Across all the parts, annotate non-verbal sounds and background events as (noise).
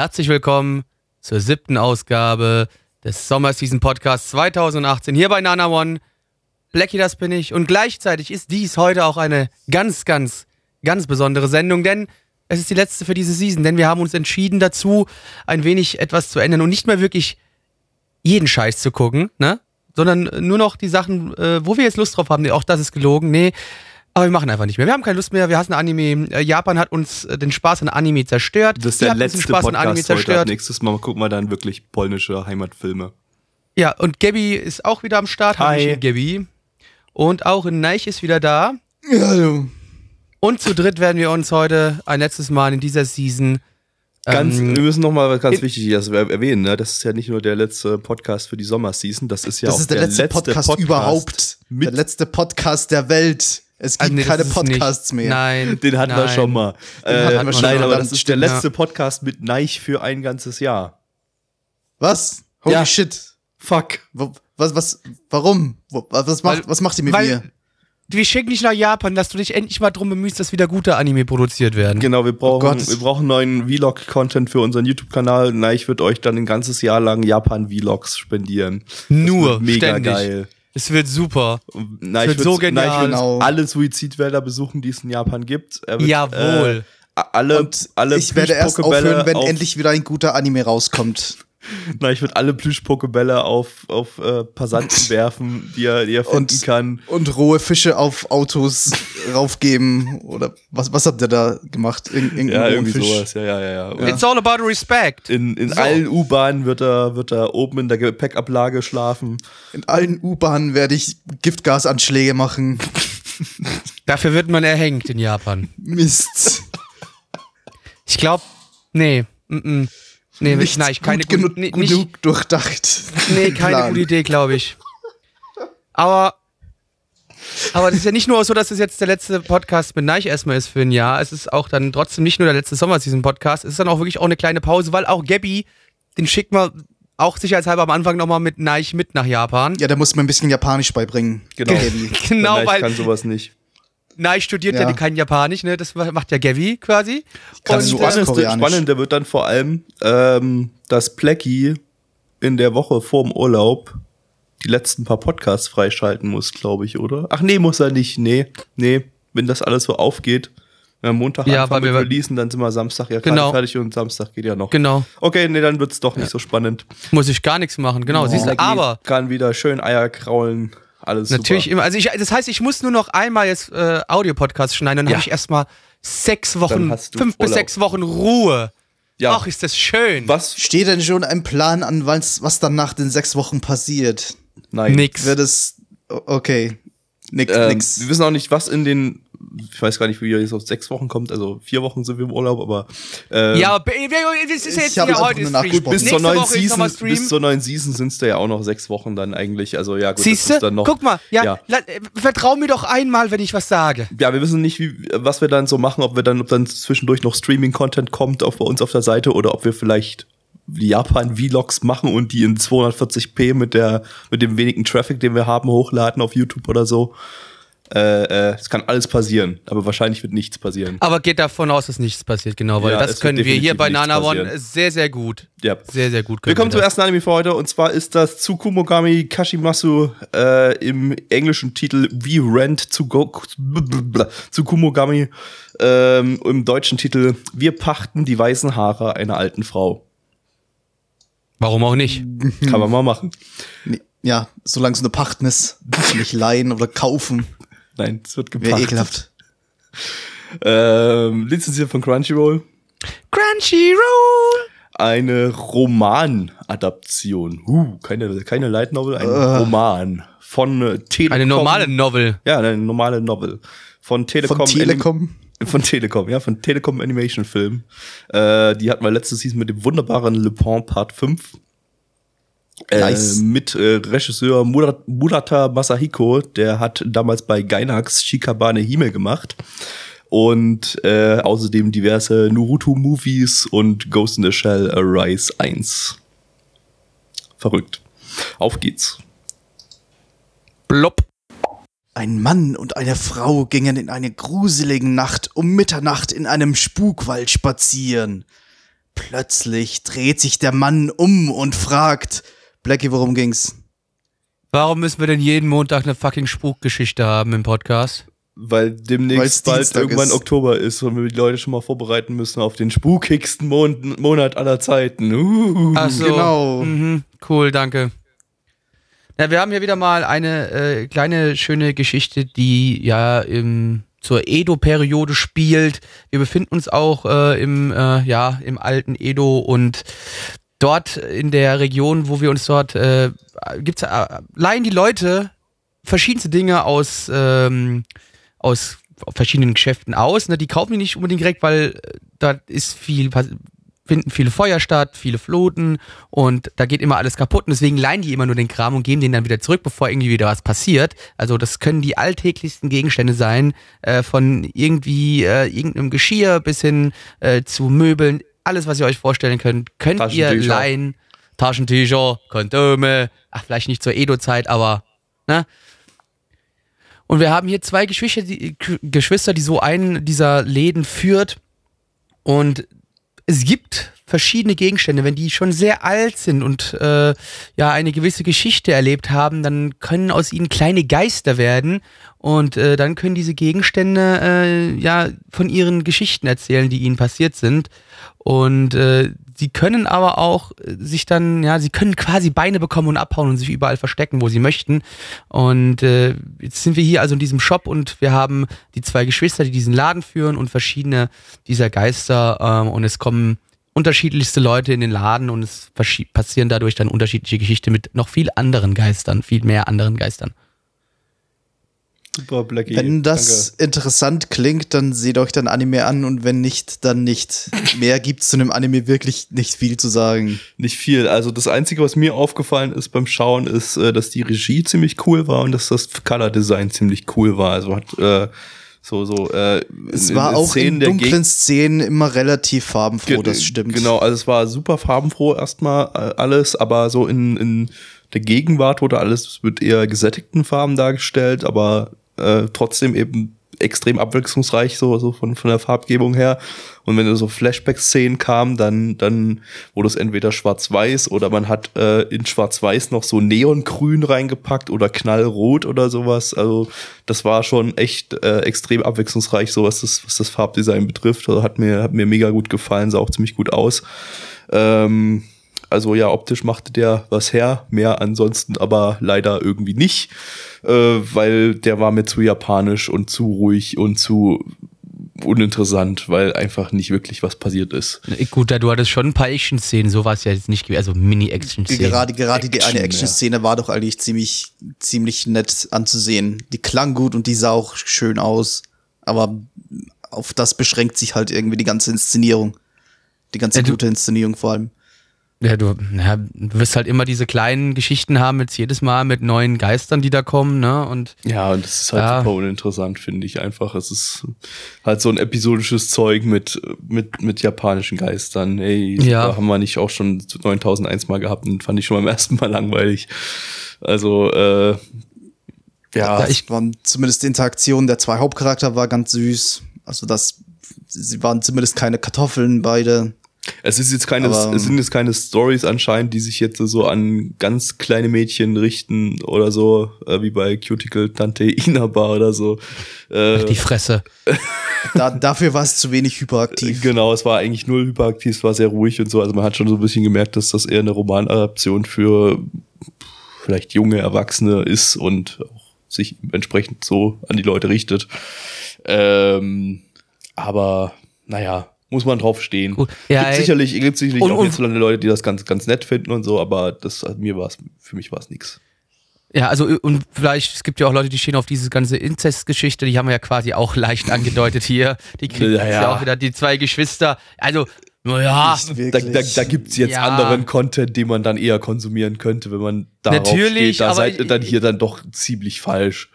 Herzlich willkommen zur siebten Ausgabe des Sommerseason Podcasts 2018 hier bei Nana One. Blackie, das bin ich. Und gleichzeitig ist dies heute auch eine ganz, ganz, ganz besondere Sendung, denn es ist die letzte für diese Season, denn wir haben uns entschieden dazu, ein wenig etwas zu ändern und nicht mehr wirklich jeden Scheiß zu gucken, ne? Sondern nur noch die Sachen, äh, wo wir jetzt Lust drauf haben. Auch das ist gelogen. Nee, aber wir machen einfach nicht mehr. Wir haben keine Lust mehr. Wir hassen Anime. Äh, Japan hat uns äh, den Spaß an Anime zerstört. Das ist Wir der letzte den Spaß an Anime Podcast heute. Zerstört. nächstes Mal gucken wir dann wirklich polnische Heimatfilme. Ja, und Gabby ist auch wieder am Start. Hi. Gabby. Und auch Neich ist wieder da. Hallo. Und zu dritt werden wir uns heute ein letztes Mal in dieser Season. Ganz, ähm, wir müssen nochmal ganz in- wichtig das erwähnen, ne? das ist ja nicht nur der letzte Podcast für die Sommerseason, das ist ja Das auch ist der, letzte, Podcast, überhaupt. Mit, der letzte Podcast der Welt. Es gibt also nee, keine. Podcasts mehr. Nein. den hatten wir nein. schon mal. Äh, hatten wir schon nein, mal, aber das ist der letzte Podcast mit Neich für ein ganzes Jahr. Was? Holy Ja. shit. Fuck. Wo, was, was, warum? Wo, was, macht, Weil- was macht ihr mit weil- mir? Wir schicken dich nach Japan, dass du dich endlich mal drum bemühst, dass wieder gute Anime produziert werden. Genau, wir brauchen, Gott. wir brauchen neuen Vlog-Content für unseren YouTube-Kanal. Neich wird euch dann ein ganzes Jahr lang Japan-Vlogs spendieren. Nur, mega ständig. geil. Es wird super. Neich wird so genial. Wird Genau. alle Suizidwälder besuchen, die es in Japan gibt. Wird, Jawohl. Äh, alle, Und alle ich werde erst aufhören, wenn auf, endlich wieder ein guter Anime rauskommt. Nein, ich würde alle Plüschpokebälle auf, auf äh, Passanten (laughs) werfen, die er, die er finden Und, kann. und rohe Fische auf Autos (laughs) raufgeben. Oder was, was habt ihr da gemacht? Ir irgendeinen Ja, irgendwie Fisch? sowas. Ja, ja, ja. ja. It's all about respect. In, in So. allen U-Bahnen wird er, wird er oben in der Gepäckablage schlafen. In allen U-Bahnen werde ich Giftgasanschläge machen. (laughs) Dafür wird man erhängt in Japan. Mist. Ich glaube, nee. Mm -mm. Nee, Nicht nein, ich keine gut genug, gute, nee, nicht, genug durchdacht. nee, keine Plan. gute Idee, glaube ich. Aber, aber das ist ja nicht nur so, dass es jetzt der letzte Podcast mit Neich erstmal ist für ein Jahr. Es ist auch dann trotzdem nicht nur der letzte Sommerseason-Podcast. Es ist dann auch wirklich auch eine kleine Pause, weil auch Gabby, den schicken wir auch sicherheitshalber am Anfang nochmal mit Neich mit nach Japan. Ja, da muss man ein bisschen Japanisch beibringen. Genau. Gaby. (laughs) Genau, Neich weil kann sowas nicht. Neich studiert ja, Ja. kein Japanisch, ne? Das macht ja Gabby quasi. kann Und, nur äh. Spannendste, Spannende wird dann vor allem, ähm, dass Plecky in der Woche vorm Urlaub die letzten paar Podcasts freischalten muss, glaube ich, oder? Ach nee, muss er nicht. Nee, nee, wenn das alles so aufgeht. Wenn wir Montag Ja, anfangen mit wir- releasen, dann sind wir Samstag ja Genau. fertig und Samstag geht ja noch. Genau. Okay, nee, dann wird's doch nicht so spannend. Muss ich gar nichts machen, genau. Siehst du, aber kann wieder schön Eier kraulen, alles natürlich super. immer. Also ich, das heißt, ich muss nur noch einmal jetzt äh, Audio-Podcast schneiden, dann Ja. habe ich erstmal sechs Wochen, fünf bis Urlaub. sechs Wochen Ruhe. Ja. Ach, ist das schön. Was? Steht denn schon ein Plan an, was, was dann nach den sechs Wochen passiert? Nein. Nix. Wird es. Okay. Nix, Ähm, nix. wir wissen auch nicht, was in den, ich weiß gar nicht, wie es auf sechs Wochen kommt, also vier Wochen sind wir im Urlaub, aber äh, Ja, aber wir- wir- das ist Ich jetzt habe ja heute Stream. nachgesprochen. bis zur neuen Woche ist Season, bis zur neuen Season sind es da ja auch noch sechs Wochen dann eigentlich, also ja gut, Siehst das ist dann noch. Guck mal, ja, ja. la- äh, vertrau mir doch einmal, wenn ich was sage. Ja, wir wissen nicht, wie, was wir dann so machen, ob wir dann, ob dann zwischendurch noch Streaming-Content kommt auf bei uns auf der Seite oder ob wir vielleicht Japan-Vlogs machen und die in 240p mit der, mit dem wenigen Traffic, den wir haben, hochladen auf YouTube oder so. Äh, äh, es kann alles passieren, aber wahrscheinlich wird nichts passieren. Aber geht davon aus, dass nichts passiert, genau, weil Ja, das können wir hier bei Nana One sehr, sehr gut. Ja. Sehr, sehr gut. können Willkommen wir zum ersten Anime für heute und zwar ist das Tsukumogami Kashimasu äh, im englischen Titel We Rent zu Tsukumogami ähm, im deutschen Titel Wir pachten die weißen Haare einer alten Frau. Warum auch nicht? Kann man mal machen. Ja, solange es eine Pachten ist. Nicht leihen oder kaufen. Nein, es wird Wäre gepachtet. ekelhaft. (laughs) Ähm, lizenziert von Crunchyroll. Crunchyroll! Eine Romanadaption. Uh, keine, keine Light Novel, ein Roman von äh, Telekom. Eine normale Novel. Ja, eine normale Novel von Telekom. Von Telekom. Anim von Telekom, ja, von Telekom Animation Film. Äh, die hatten wir letzte Season mit dem wunderbaren Le Pont Part 5. Nice. Äh, mit äh, Regisseur Murat, Murata Masahiko, der hat damals bei Gainax Shikabane Hime gemacht und äh, außerdem diverse Naruto-Movies und Ghost in the Shell Arise 1. Verrückt. Auf geht's. Blopp. Ein Mann und eine Frau gingen in einer gruseligen Nacht um Mitternacht in einem Spukwald spazieren. Plötzlich dreht sich der Mann um und fragt, Blackie, worum ging's? Warum müssen wir denn jeden Montag eine fucking Spukgeschichte haben im Podcast? Weil Weil's demnächst bald Dienstag irgendwann ist. Oktober ist und wir die Leute schon mal vorbereiten müssen auf den spukigsten Mon Monat aller Zeiten. Uh. Ach so. Genau. Mhm, cool, danke. Ja, wir haben hier wieder mal eine äh, kleine schöne Geschichte, die ja im, zur Edo-Periode spielt. Wir befinden uns auch äh, im, äh, ja, im alten Edo und dort in der Region, wo wir uns dort, äh, gibt's, äh, leihen die Leute verschiedenste Dinge aus, ähm, aus verschiedenen Geschäften aus. Ne? Die kaufen die nicht unbedingt direkt, weil äh, da ist viel, finden viele Feuer statt, viele Fluten und da geht immer alles kaputt und deswegen leihen die immer nur den Kram und geben den dann wieder zurück, bevor irgendwie wieder was passiert. Also das können die alltäglichsten Gegenstände sein, äh, von irgendwie äh, irgendeinem Geschirr bis hin äh, zu Möbeln, alles was ihr euch vorstellen könnt, könnt ihr leihen. Taschentücher, Kondome, ach vielleicht nicht zur Edo-Zeit, aber ne? Und wir haben hier zwei Geschwister, die, Geschwister, die so einen dieser Läden führt. Und es gibt verschiedene Gegenstände, wenn die schon sehr alt sind und äh, ja eine gewisse Geschichte erlebt haben, dann können aus ihnen kleine Geister werden und äh, dann können diese Gegenstände äh, ja von ihren Geschichten erzählen, die ihnen passiert sind. Und äh, sie können aber auch äh, sich dann ja sie können quasi Beine bekommen und abhauen und sich überall verstecken, wo sie möchten. Und äh, jetzt sind wir hier also in diesem Shop und wir haben die zwei Geschwister, die diesen Laden führen und verschiedene dieser Geister ähm, und es kommen unterschiedlichste Leute in den Laden und es passieren dadurch dann unterschiedliche Geschichten mit noch viel anderen Geistern, viel mehr anderen Geistern. Super, Blackie. Wenn das interessant klingt, dann seht euch dann Anime an und wenn nicht, dann nicht. Mehr gibt's zu einem Anime wirklich nicht viel zu sagen. Nicht viel. Also das Einzige, was mir aufgefallen ist beim Schauen, ist, äh, dass die Regie ziemlich cool war und dass das Color Design ziemlich cool war. Also hat äh, so so. Äh, Es in- war in auch Szenen in dunklen Gegend- Szenen immer relativ farbenfroh, Ge- das stimmt. Genau, also es war super farbenfroh erstmal äh, alles, aber so in, in der Gegenwart wurde alles mit eher gesättigten Farben dargestellt, aber äh, trotzdem eben extrem abwechslungsreich, so, so von, von der Farbgebung her. Und wenn so Flashback-Szenen kamen, dann, dann wurde es entweder schwarz-weiß oder man hat äh, in schwarz-weiß noch so Neongrün reingepackt oder knallrot oder sowas. Also das war schon echt äh, extrem abwechslungsreich, so was das, was das Farbdesign betrifft. Also hat mir, hat mir mega gut gefallen, sah auch ziemlich gut aus. Ähm, also ja, optisch machte der was her, mehr ansonsten aber leider irgendwie nicht, äh, weil der war mir zu japanisch und zu ruhig und zu uninteressant, weil einfach nicht wirklich was passiert ist. Gut, da du hattest schon ein paar Action-Szenen, so war es ja jetzt nicht, gewesen, also Mini-Action-Szenen. Gerade, gerade die Action, eine Action-Szene war doch eigentlich ziemlich, ziemlich nett anzusehen. Die klang gut und die sah auch schön aus. Aber auf das beschränkt sich halt irgendwie die ganze Inszenierung. Die ganze Ja, gute Inszenierung vor allem. Ja, du, ja, du wirst halt immer diese kleinen Geschichten haben, jetzt jedes Mal mit neuen Geistern, die da kommen, ne? Und Ja, und das ist halt Ja. super uninteressant, finde ich einfach. Es ist halt so ein episodisches Zeug mit, mit, mit japanischen Geistern. Ey, Ja. haben wir nicht auch schon 9001 Mal gehabt und fand ich schon beim ersten Mal langweilig. Also, äh, ja, Ja, ich- ich waren zumindest die Interaktion der zwei Hauptcharakter war ganz süß. Also das, sie waren zumindest keine Kartoffeln beide. Es ist jetzt keine, Aber, es sind jetzt keine Stories anscheinend, die sich jetzt so an ganz kleine Mädchen richten oder so, äh, wie bei Cuticle Tante Inaba oder so. Äh, die Fresse. (laughs) Da, dafür war es zu wenig hyperaktiv. Genau, es war eigentlich null hyperaktiv, es war sehr ruhig und so. Also man hat schon so ein bisschen gemerkt, dass das eher eine Romanadaption für vielleicht junge Erwachsene ist und auch sich entsprechend so an die Leute richtet. Ähm, aber naja, muss man drauf stehen. Gut. Ja, gibt sicherlich, gibt sicherlich Und- auch hierzulande Leute, die das ganz, ganz nett finden und so, aber das mir war es, für mich war es nix. Ja, also und vielleicht, es gibt ja auch Leute, die stehen auf diese ganze Inzestgeschichte, die haben wir ja quasi auch leicht angedeutet hier. Die kriegen Ja, jetzt ja ja. auch wieder die zwei Geschwister. Also, naja, Da, da, da gibt es jetzt Ja. anderen Content, den man dann eher konsumieren könnte, wenn man darauf Natürlich, steht. Da aber seid ihr dann hier dann doch ziemlich falsch.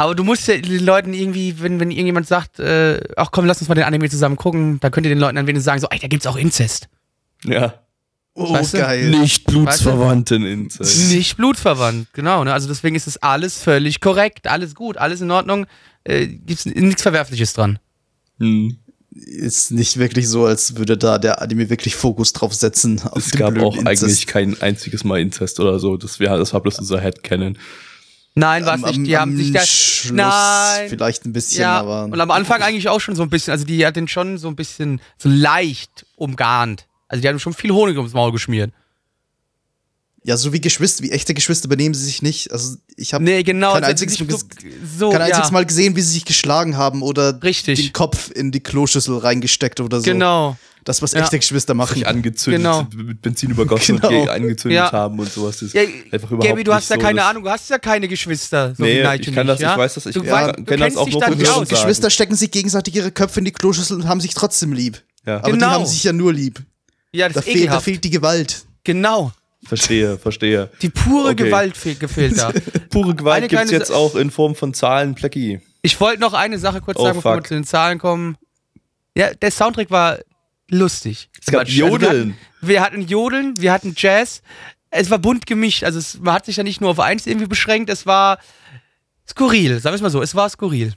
Aber du musst ja den Leuten irgendwie, wenn, wenn irgendjemand sagt, äh, ach komm, lass uns mal den Anime zusammen gucken, da könnt ihr den Leuten dann wenigstens sagen, so, ey, da gibt's auch Inzest. Ja. Oh, Weißt du? geil. Nicht blutsverwandten Inzest. Nicht blutverwandt, genau. Ne? Also deswegen ist es alles völlig korrekt, alles gut, alles in Ordnung. Äh, gibt's nichts Verwerfliches dran. Hm. Ist nicht wirklich so, als würde da der Anime wirklich Fokus drauf setzen. Auf Es den gab auch Inzest. eigentlich kein einziges Mal Inzest oder so. Das, wär, das war bloß unser Headcanon. Nein, was am, nicht. am, Die haben am sich da. Schluss Nein. vielleicht ein bisschen, Ja, aber und am Anfang eigentlich auch schon so ein bisschen. Also die hat den schon so ein bisschen so leicht umgarnt. Also die haben schon viel Honig ums Maul geschmiert. ja, so wie Geschwister, wie echte Geschwister benehmen sie sich nicht. Also ich habe Nee, genau. kein einziges, so, so, kein ja. einziges Mal gesehen, wie sie sich geschlagen haben oder Richtig. den Kopf in die Kloschüssel reingesteckt oder so. Genau. Das, was Ja. echte Geschwister machen. Sich angezündet, Genau. mit Benzin übergossen Genau. und ge- angezündet Ja. haben und sowas. Das ist Ja, einfach überhaupt Gaby, du hast ja so keine Ahnung, du hast ja keine Geschwister. So Nee, ich kann nicht, das, ja? ich weiß das, ich du ja, du kenn das kennst auch dich nur dann von. Geschwister stecken sich gegenseitig ihre Köpfe in die Kloschüssel und haben sich trotzdem lieb. Ja. Aber Genau. die haben sich ja nur lieb. Ja, das Da ist fehlt, da fehlt die Gewalt. Genau. Verstehe, verstehe. Die pure Okay. Gewalt fe gefehlt da. (laughs) Pure Eine Gewalt gibt's kleine jetzt auch in Form von Zahlen, Plecki. Ich wollte noch eine Sache kurz Oh, sagen, bevor wir zu den Zahlen kommen. Ja, der Soundtrack war lustig. Es gab Also wir Jodeln. hatten- Wir hatten Jodeln, wir hatten Jazz. Es war bunt gemischt. Also es, man hat sich ja nicht nur auf eins irgendwie beschränkt. Es war skurril. Sagen wir es mal so. Es war skurril.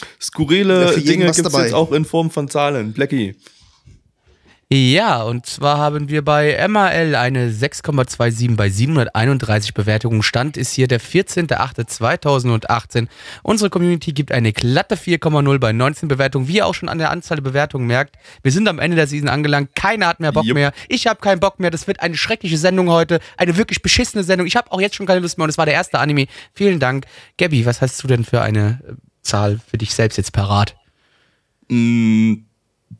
Ja, Skurrile jeden Dinge gibt's dabei. jetzt auch in Form von Zahlen, Plecki. Ja, und zwar haben wir bei MAL eine 6,27 bei 731 Bewertungen. Stand ist hier der 14.08.2018. Unsere Community gibt eine glatte 4,0 bei 19 Bewertungen. Wie ihr auch schon an der Anzahl der Bewertungen merkt, wir sind am Ende der Season angelangt. Keiner hat mehr Bock Jupp. mehr. Ich habe keinen Bock mehr. Das wird eine schreckliche Sendung heute. Eine wirklich beschissene Sendung. Ich habe auch jetzt schon keine Lust mehr und es war der erste Anime. Vielen Dank. Gabby, was hast du denn für eine äh, Zahl für dich selbst jetzt parat? Mm,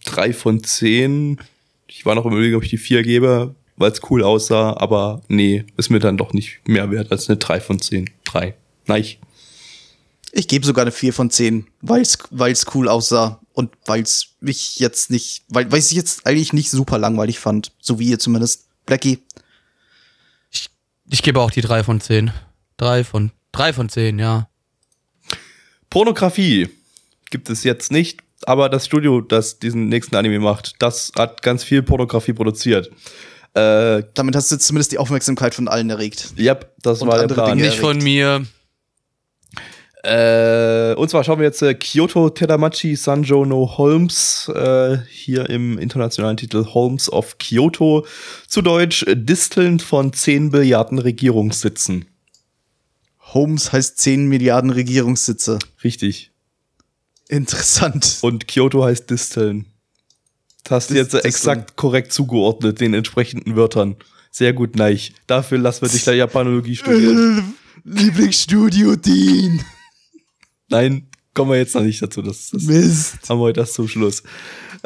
drei von zehn. Ich war noch im Überlegen, ob ich die vier gebe, weil es cool aussah, aber nee, ist mir dann doch nicht mehr wert als eine drei von zehn. Drei. Nein. Ich gebe sogar eine 4 von 10, weil es cool aussah und weil es mich jetzt nicht, weil weil ich jetzt eigentlich nicht super langweilig fand. So wie ihr zumindest. Blackie. Ich gebe auch die 3 von 10. 3 von, 3 von 10, ja. Pornografie gibt es jetzt nicht, aber das Studio, das diesen nächsten Anime macht, das hat ganz viel Pornografie produziert. Äh, Damit hast du zumindest die Aufmerksamkeit von allen erregt. ja, das Und war der andere Plan. Dinge. Nicht von mir. Äh, und zwar schauen wir jetzt äh, Kyoto Tedamachi Sanjo no Holmes, äh, hier im internationalen Titel Holmes of Kyoto, zu Deutsch äh, Disteln von 10 Billiarden Regierungssitzen. Holmes heißt 10 Milliarden Regierungssitze. Richtig. Interessant. Und Kyoto heißt Disteln. Das hast du jetzt Disteln. exakt korrekt zugeordnet, den entsprechenden Wörtern. Sehr gut, Neich. Dafür lassen wir dich da Japanologie studieren. (laughs) Lieblingsstudio Dean. Nein, kommen wir jetzt noch nicht dazu. Das, das Mist. haben wir heute erst zum Schluss.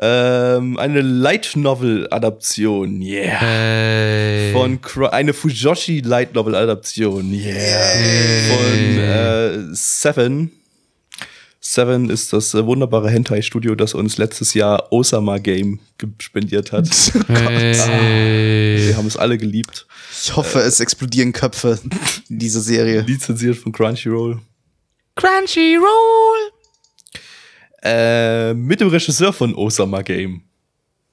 Ähm, eine Light Novel Adaption, yeah. Hey. Von Cro eine Fujoshi Light Novel Adaption, yeah. Von äh, Seven. Seven ist das äh, wunderbare Hentai-Studio, das uns letztes Jahr Osama Game gespendiert hat. (laughs) Hey. Wir haben es alle geliebt. Ich hoffe, es explodieren Köpfe in dieser Serie. Lizenziert von Crunchyroll. Crunchyroll. Äh, mit dem Regisseur von Osama Game.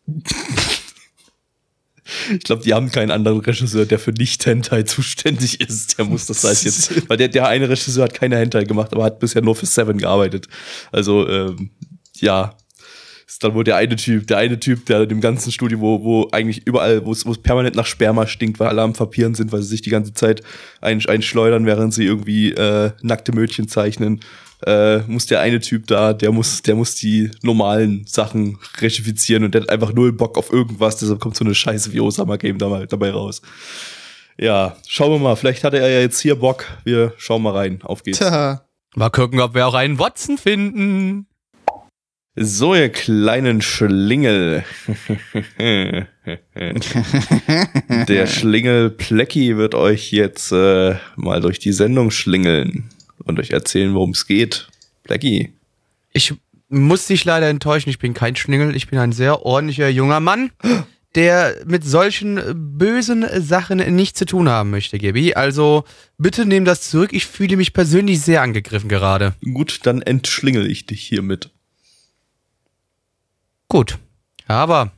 (laughs) Ich glaube, die haben keinen anderen Regisseur, der für Nicht-Hentai zuständig ist. Der muss das halt jetzt. (laughs) Weil der, der eine Regisseur hat keine Hentai gemacht, aber hat bisher nur für Seven gearbeitet. Also, ähm, ja. Ist dann wohl der eine Typ, der eine Typ, der in dem ganzen Studio, wo, wo eigentlich überall, wo es permanent nach Sperma stinkt, weil alle am Papieren sind, weil sie sich die ganze Zeit ein, einschleudern, während sie irgendwie äh, nackte Mädchen zeichnen äh, muss der eine Typ da, der muss, der muss die normalen Sachen regifizieren und der hat einfach null Bock auf irgendwas, deshalb kommt so eine Scheiße wie Osama Game dabei, dabei raus. Ja, schauen wir mal, vielleicht hatte er ja jetzt hier Bock. Wir schauen mal rein. Auf geht's. Tja. Mal gucken, ob wir auch einen Watson finden. So, ihr kleinen Schlingel. (laughs) Der Schlingel Plecki wird euch jetzt äh, mal durch die Sendung schlingeln und euch erzählen, worum es geht. Plecki. Ich muss dich leider enttäuschen, ich bin kein Schlingel, ich bin ein sehr ordentlicher junger Mann, der mit solchen bösen Sachen nichts zu tun haben möchte, Gabi. Also bitte nehm das zurück, ich fühle mich persönlich sehr angegriffen gerade. Gut, dann entschlingel ich dich hiermit. Gut, aber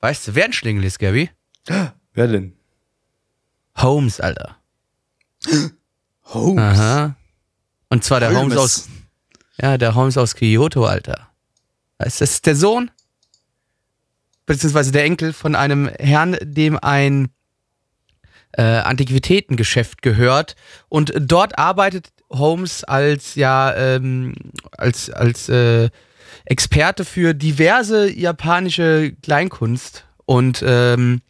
weißt du, wer ein Schlingel ist, Gabi? Wer denn? Holmes, Alter. (gasps) Holmes. Aha. Und zwar der Holmes Holmes. aus, ja, der Holmes aus Kyoto, Alter. Das ist der Sohn, beziehungsweise der Enkel von einem Herrn, dem ein äh, Antiquitätengeschäft gehört. Und dort arbeitet Holmes als, ja, ähm, als, als äh, Experte für diverse japanische Kleinkunst. Und ähm,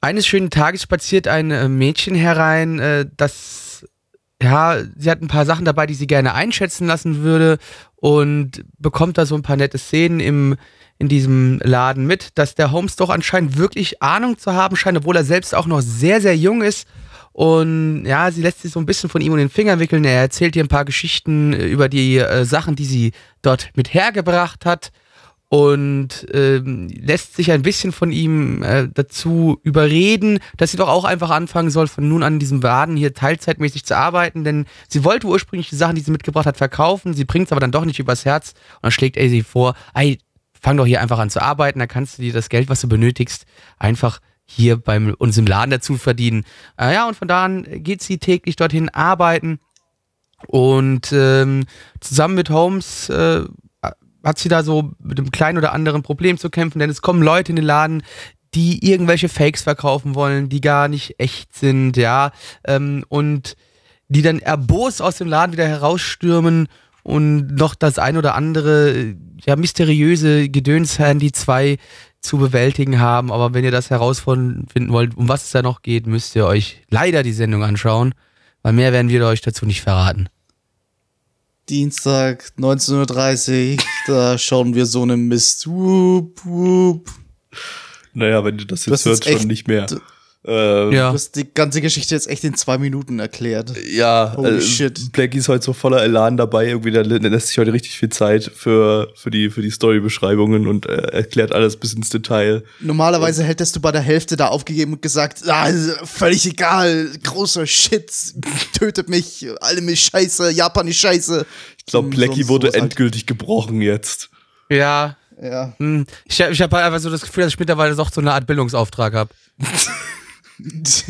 eines schönen Tages spaziert ein äh, Mädchen herein, äh, das ja, sie hat ein paar Sachen dabei, die sie gerne einschätzen lassen würde und bekommt da so ein paar nette Szenen im, in diesem Laden mit, dass der Holmes doch anscheinend wirklich Ahnung zu haben scheint, obwohl er selbst auch noch sehr, sehr jung ist. Und ja, sie lässt sich so ein bisschen von ihm um den Finger wickeln. Er erzählt ihr ein paar Geschichten äh, über die äh, Sachen, die sie dort mit hergebracht hat und ähm, lässt sich ein bisschen von ihm äh, dazu überreden, dass sie doch auch einfach anfangen soll, von nun an diesem Laden hier teilzeitmäßig zu arbeiten, denn sie wollte ursprünglich die Sachen, die sie mitgebracht hat, verkaufen, sie bringt es aber dann doch nicht übers Herz und dann schlägt er sie vor, ey, fang doch hier einfach an zu arbeiten, dann kannst du dir das Geld, was du benötigst, einfach hier bei uns im Laden dazu verdienen. Äh, ja, und von da an geht sie täglich dorthin arbeiten. Und ähm, zusammen mit Holmes äh, hat sie da so mit einem kleinen oder anderen Problem zu kämpfen, denn es kommen Leute in den Laden, die irgendwelche Fakes verkaufen wollen, die gar nicht echt sind, ja, ähm, und die dann erbost aus dem Laden wieder herausstürmen und noch das ein oder andere, ja, mysteriöse Gedöns die zwei zu bewältigen haben. Aber wenn ihr das herausfinden wollt, um was es da noch geht, müsst ihr euch leider die Sendung anschauen, weil mehr werden wir euch dazu nicht verraten. Dienstag, 19.30 Uhr, da schauen wir so einen Mist. Wup, wup. Naja, wenn du das jetzt hörst, schon nicht mehr. Äh, Ja. Du hast die ganze Geschichte jetzt echt in zwei Minuten erklärt. Ja, Holy äh, shit. Blackie ist heute so voller Elan dabei, irgendwie, da lä- lässt sich heute richtig viel Zeit für, für die, für die Storybeschreibungen und äh, erklärt alles bis ins Detail. Normalerweise hättest du bei der Hälfte da aufgegeben und gesagt, ah, völlig egal, großer Shit, tötet mich, alle mich scheiße, Japan ist scheiße. Ich glaube, Hm, Blackie wurde halt. endgültig gebrochen jetzt. Ja, Ja. hm, ich, ich habe einfach so das Gefühl, dass ich mittlerweile doch so eine Art Bildungsauftrag habe. (laughs) (laughs)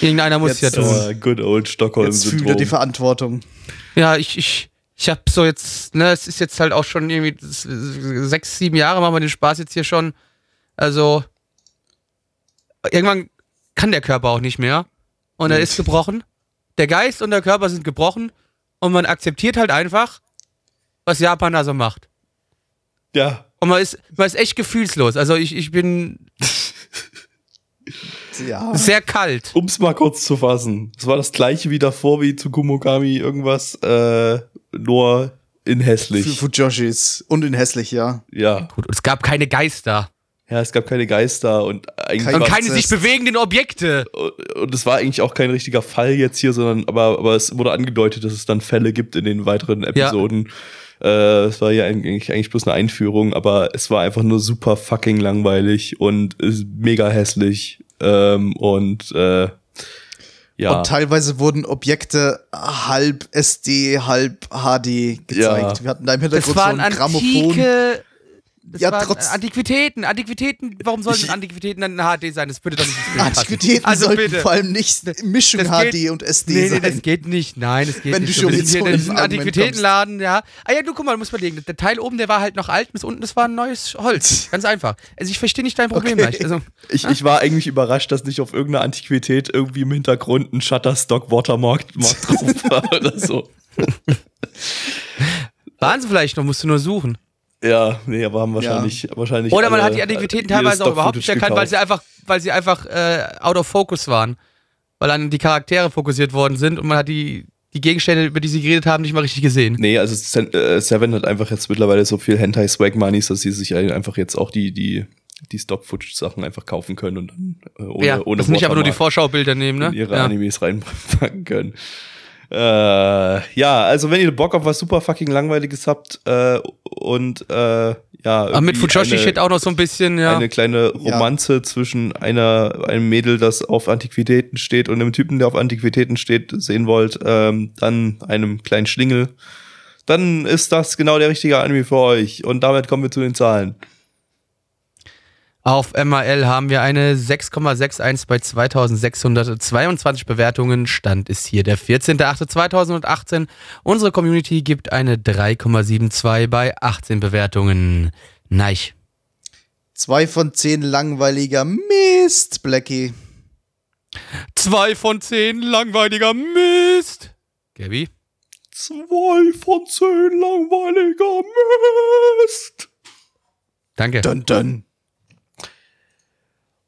Irgendeiner muss Jetzt, ja tun. Äh, good old Jetzt fühlt er die. Verantwortung. Ja, ich, ich, ich hab so jetzt, ne, es ist jetzt halt auch schon irgendwie sechs, sieben Jahre machen wir den Spaß jetzt hier schon. Also, irgendwann kann der Körper auch nicht mehr. Und er ist gebrochen. Der Geist und der Körper sind gebrochen. Und man akzeptiert halt einfach, was Japan da so macht. Ja, Und man ist, man ist echt gefühlslos. Also ich, ich bin (laughs) Ja. sehr kalt. um's mal kurz zu fassen. Es war das gleiche wie davor, wie zu Kumogami irgendwas, äh, nur in Für hässlich. Fujoshis. Und in hässlich, ja. Ja. Gut, und es gab keine Geister. Ja, es gab keine Geister und eigentlich Und keine sich bewegenden Objekte. und es war eigentlich auch kein richtiger Fall jetzt hier, sondern aber, aber es wurde angedeutet, dass es dann Fälle gibt in den weiteren Episoden. Äh, es war ja eigentlich, eigentlich bloß eine Einführung, aber es war einfach nur super fucking langweilig und ist mega hässlich. Ähm, und äh, ja. Und teilweise wurden Objekte halb SD, halb HD gezeigt. Ja. Wir hatten da im Das Hintergrund so waren ein Grammophon. antike. Das Ja, waren trotz- Antiquitäten. Antiquitäten. Warum sollten Ich- Antiquitäten dann HD sein? Das würde doch nicht. Antiquitäten Also sollten bitte. vor allem nicht Mischung Das geht- HD und SD Nee, nee, sein. das geht nicht. Nein, das geht Wenn nicht. du schon sind so Antiquitätenladen, ja. Ah ja, du guck mal, du musst überlegen. Der Teil oben, der war halt noch alt, bis unten, das war ein neues Holz. (laughs) Ganz einfach. Also ich verstehe nicht dein Problem Okay. Also, Ich, ich war eigentlich überrascht, dass nicht auf irgendeiner Antiquität irgendwie im Hintergrund ein Shutterstock Watermark Mark drauf war oder so. (laughs) waren sie vielleicht noch, musst du nur suchen. Ja, nee, aber haben wahrscheinlich, wahrscheinlich. Oder man alle, hat die Antiquitäten teilweise auch überhaupt nicht erkannt, weil sie einfach, weil sie einfach äh, out of focus waren. Weil dann die Charaktere fokussiert worden sind und man hat die die Gegenstände, über die sie geredet haben, nicht mal richtig gesehen. Nee, also äh, Seven hat einfach jetzt mittlerweile so viel Hentai-Swag-Moneys, dass sie sich einfach jetzt auch die, die, die Stock-Footage-Sachen einfach kaufen können und dann äh, ohne, ja, ohne das nicht aber nur die Vorschaubilder nehmen, ne? in ihre ja. Animes reinpacken können. Äh, ja, also wenn ihr Bock auf was super fucking langweiliges habt äh, und äh, ja, Aber mit irgendwie Fujoshi steht auch noch so ein bisschen, ja. eine kleine Romanze zwischen einer, einem Mädel, das auf Antiquitäten steht und einem Typen, der auf Antiquitäten steht, sehen wollt, ähm, dann einem kleinen Schlingel, dann ist das genau der richtige Anime für euch. Und damit kommen wir zu den Zahlen. Auf MAL haben wir eine 6,61 bei 2622 Bewertungen. Stand ist hier der 14.08.2018. Unsere Community gibt eine 3,72 bei 18 Bewertungen. Neich. Zwei von zehn langweiliger Mist, Blackie. Zwei von zehn langweiliger Mist. Gabi? Zwei von zehn langweiliger Mist. Danke. Dun, dun.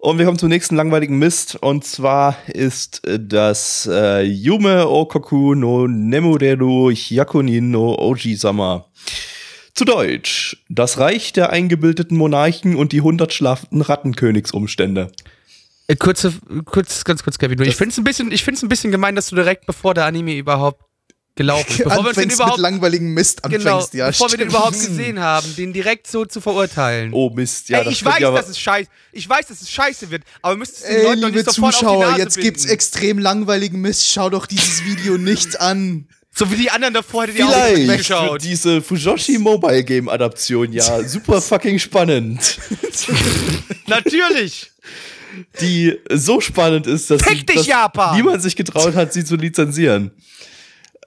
Und wir kommen zum nächsten langweiligen Mist. Und zwar ist äh, das äh, Yume Okoku no Nemureru Hyakunin no Oji-sama. Zu Deutsch. Das Reich der eingebildeten Monarchen und die hundert schlafenden Rattenkönigsumstände. Äh, kurze, kurz, ganz kurz, nur. Ich finde es ein bisschen, ich find's ein bisschen gemein, dass du direkt bevor der Anime überhaupt gelaufen ist, (laughs) bevor wir uns den Anfängst mit überhaupt, langweiligen Mist anfängst, genau, ja. bevor wir den stimmt. überhaupt gesehen haben, den direkt so zu verurteilen. Oh Mist, ja. Ey, das ich weiß, dass es scheiße, ich weiß, dass es scheiße wird, aber müsstest den Ey, Leuten liebe nicht sofort auf die Zuschauer, Nase jetzt binden. gibt's extrem langweiligen Mist. Schau doch dieses Video (laughs) nicht an. So wie die anderen davor, die auch Vielleicht wird weggeschaut. diese Fujoshi Mobile Game Adaption ja (laughs) super fucking spannend. Natürlich. Die so spannend ist, dass, Fick sie, dich, dass Japan! niemand sich getraut hat, sie zu lizenzieren.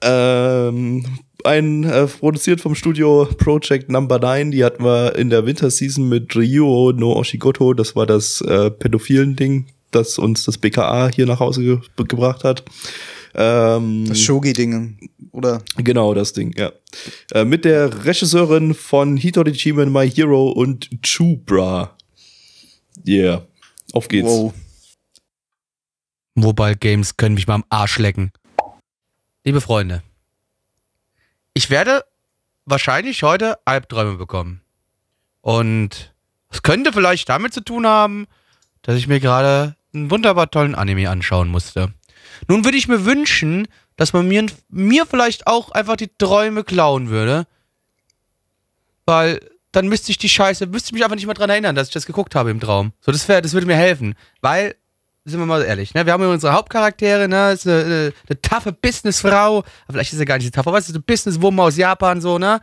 Ähm, ein äh, produziert vom Studio Project Number 9, die hatten wir in der Winterseason mit Ryo no Oshigoto, das war das äh, pädophilen Ding, das uns das BKA hier nach Hause ge gebracht hat. Ähm, Das Shogi-Ding, oder? Genau, das Ding, ja. Äh, mit der Regisseurin von Hitorichima My Hero und Chubra. Yeah. Auf geht's. Wow. Mobile Games können mich mal am Arsch lecken. Liebe Freunde, ich werde wahrscheinlich heute Albträume bekommen. Und es könnte vielleicht damit zu tun haben, dass ich mir gerade einen wunderbar tollen Anime anschauen musste. Nun würde ich mir wünschen, dass man mir, mir vielleicht auch einfach die Träume klauen würde. Weil dann müsste ich die Scheiße, müsste ich mich einfach nicht mal dran erinnern, dass ich das geguckt habe im Traum. So, das wäre, das würde mir helfen. Weil, sind wir mal ehrlich, ne? Wir haben ja unsere Hauptcharaktere, ne? Ist eine, eine, eine taffe Businessfrau. Vielleicht ist sie gar nicht so tough, aber es ist eine Businesswoman aus Japan, so, ne?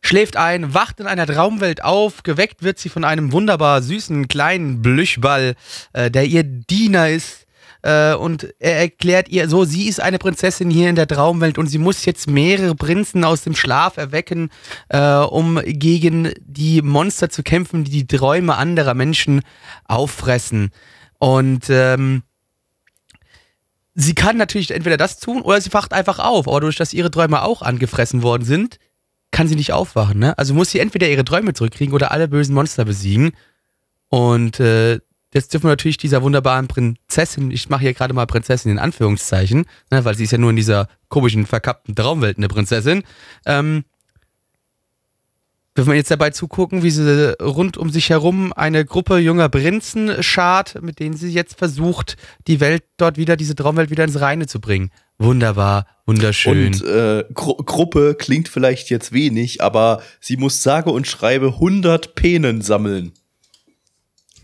Schläft ein, wacht in einer Traumwelt auf, geweckt wird sie von einem wunderbar süßen kleinen Blüchball, äh, der ihr Diener ist. Äh, und er erklärt ihr so, sie ist eine Prinzessin hier in der Traumwelt und sie muss jetzt mehrere Prinzen aus dem Schlaf erwecken, äh, um gegen die Monster zu kämpfen, die die Träume anderer Menschen auffressen. Und ähm, sie kann natürlich entweder das tun oder sie wacht einfach auf. Aber durch dass ihre Träume auch angefressen worden sind, kann sie nicht aufwachen. Ne? Also muss sie entweder ihre Träume zurückkriegen oder alle bösen Monster besiegen. Und äh, jetzt dürfen wir natürlich dieser wunderbaren Prinzessin, ich mache hier gerade mal Prinzessin in Anführungszeichen, ne, weil sie ist ja nur in dieser komischen, verkappten Traumwelt eine Prinzessin, ähm, dürfen wir jetzt dabei zugucken, wie sie rund um sich herum eine Gruppe junger Prinzen schart, mit denen sie jetzt versucht, die Welt dort wieder, diese Traumwelt wieder ins Reine zu bringen. Wunderbar, wunderschön. Und äh, Gru Gruppe klingt vielleicht jetzt wenig, aber sie muss sage und schreibe 100 Penen sammeln.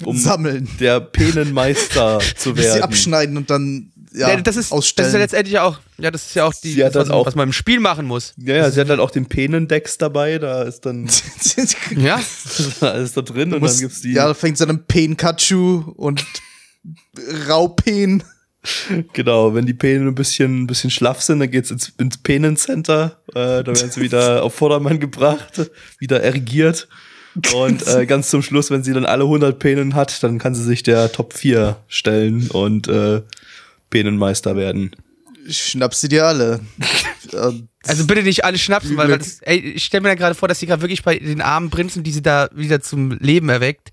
Um Sammeln. der Penenmeister (laughs) zu Bis sie werden. abschneiden und dann ja, Ja, das ist, das ausstellen. ist ja letztendlich auch, ja, das ist ja auch die, das, was, dann auch- was man im Spiel machen muss. Ja, ja, sie hat dann auch den Penendex dabei, da ist dann (laughs) Ja, (laughs) alles da drin und muss, dann gibt's die. ja, da fängt es an einem Penkachu und Raupen. Genau, wenn die Penen ein bisschen, ein bisschen schlaff sind, dann geht's ins, ins Penencenter. Äh, da werden sie wieder auf Vordermann gebracht, wieder ergiert. Und äh, ganz zum Schluss, wenn sie dann alle 100 Penen hat, dann kann sie sich der Top 4 stellen und äh, Penenmeister werden. Schnapp sie dir alle. (laughs) Ähm, also bitte nicht alle schnapsen, weil, weil das, ey, ich stelle mir da gerade vor, dass sie gerade wirklich bei den armen Prinzen, die sie da wieder zum Leben erweckt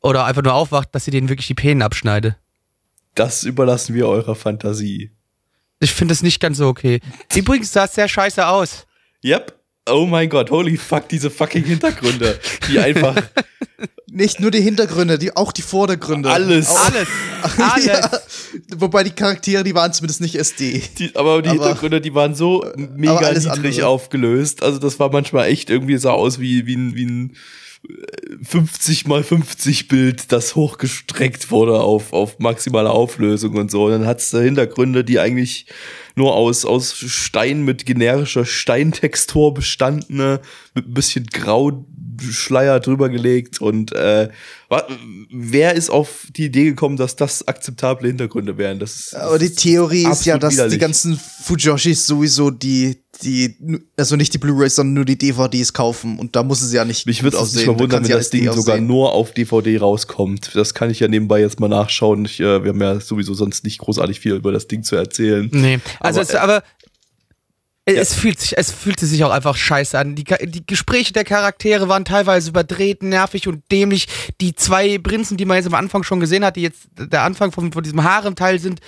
oder einfach nur aufwacht, dass sie denen wirklich die Penen abschneide. Das überlassen wir eurer Fantasie. Ich finde es nicht ganz so okay. Übrigens sah es sehr scheiße aus. Yep. Oh mein Gott, holy fuck, diese fucking Hintergründe, die einfach (laughs) Nicht nur die Hintergründe, die, auch die Vordergründe. alles, Auch, Alles. Alles. (laughs) ja, wobei die Charaktere, die waren zumindest nicht SD. Die, aber die Aber- Hintergründe, die waren so mega niedrig andere. aufgelöst. Also das war manchmal echt irgendwie sah aus wie, wie ein, wie ein 50 mal 50 Bild, das hochgestreckt wurde auf, auf maximale Auflösung und so. Und dann hat's da Hintergründe, die eigentlich nur aus, aus Stein mit generischer Steintextur bestandene, mit ein bisschen Grauschleier drüber gelegt und äh, wer ist auf die Idee gekommen, dass das akzeptable Hintergründe wären? Das ist, Aber die das Theorie ist ja, absolut dass die widerlich. ganzen Fujoshis sowieso die, die, also nicht die Blu-rays, sondern nur die DVDs kaufen. Und da muss es ja nicht Mich würde es nicht. Da verwundern, wenn das Ding sogar aussehen. nur auf DVD rauskommt. Das kann ich ja nebenbei jetzt mal nachschauen. Ich, äh, wir haben ja sowieso sonst nicht großartig viel über das Ding zu erzählen. Nee. Also, Aber, es, aber es, fühlt sich, es fühlte sich auch einfach scheiße an. Die, die Gespräche der Charaktere waren teilweise überdreht, nervig und dämlich. Die zwei Prinzen, die man jetzt am Anfang schon gesehen hat, die jetzt der Anfang von, von diesem Harem-Teil sind,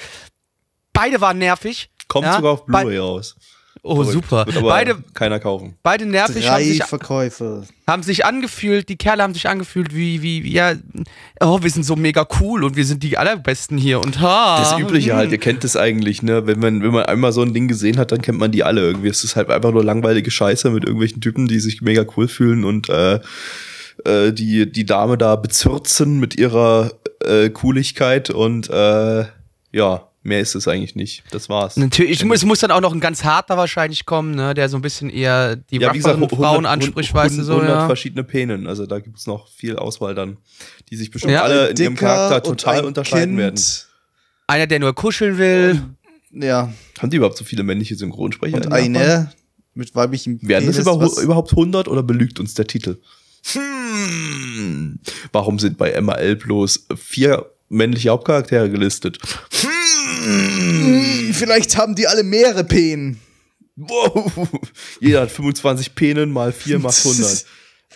beide waren nervig. Kommt Ja, sogar auf Blu-ray raus. Oh, Verrückt. super. Wird aber Beide, keiner kaufen. beide nervig, haben Drei sich, Verkäufe. haben sich angefühlt, die Kerle haben sich angefühlt wie, wie, wie, ja, oh, wir sind so mega cool und wir sind die allerbesten hier und ha. Das Übliche halt, ihr kennt es eigentlich, ne? Wenn man, wenn man einmal so ein Ding gesehen hat, dann kennt man die alle irgendwie. Es ist halt einfach nur langweilige Scheiße mit irgendwelchen Typen, die sich mega cool fühlen und äh, äh, die, die Dame da bezürzen mit ihrer äh, Cooligkeit und äh, ja, mehr ist es eigentlich nicht. Das war's. Natürlich, es muss dann auch noch ein ganz harter wahrscheinlich kommen, ne, der so ein bisschen eher die Ja, gesagt, rougheren 100, Frauen anspricht, weißt du so, 100 ja. verschiedene Penen. Also da gibt's noch viel Auswahl dann, die sich bestimmt Ja, alle in ihrem Charakter total unterscheiden kind. werden. Einer, der nur kuscheln will. Ja. Haben die überhaupt so viele männliche Synchronsprecher? Und eine mit weiblichem Werden das über, überhaupt 100 oder belügt uns der Titel? Hm. Warum sind bei MAL bloß vier männliche Hauptcharaktere gelistet? Hm, Vielleicht haben die alle mehrere Penen. Wow. Jeder hat 25 Penen mal 4 macht 100.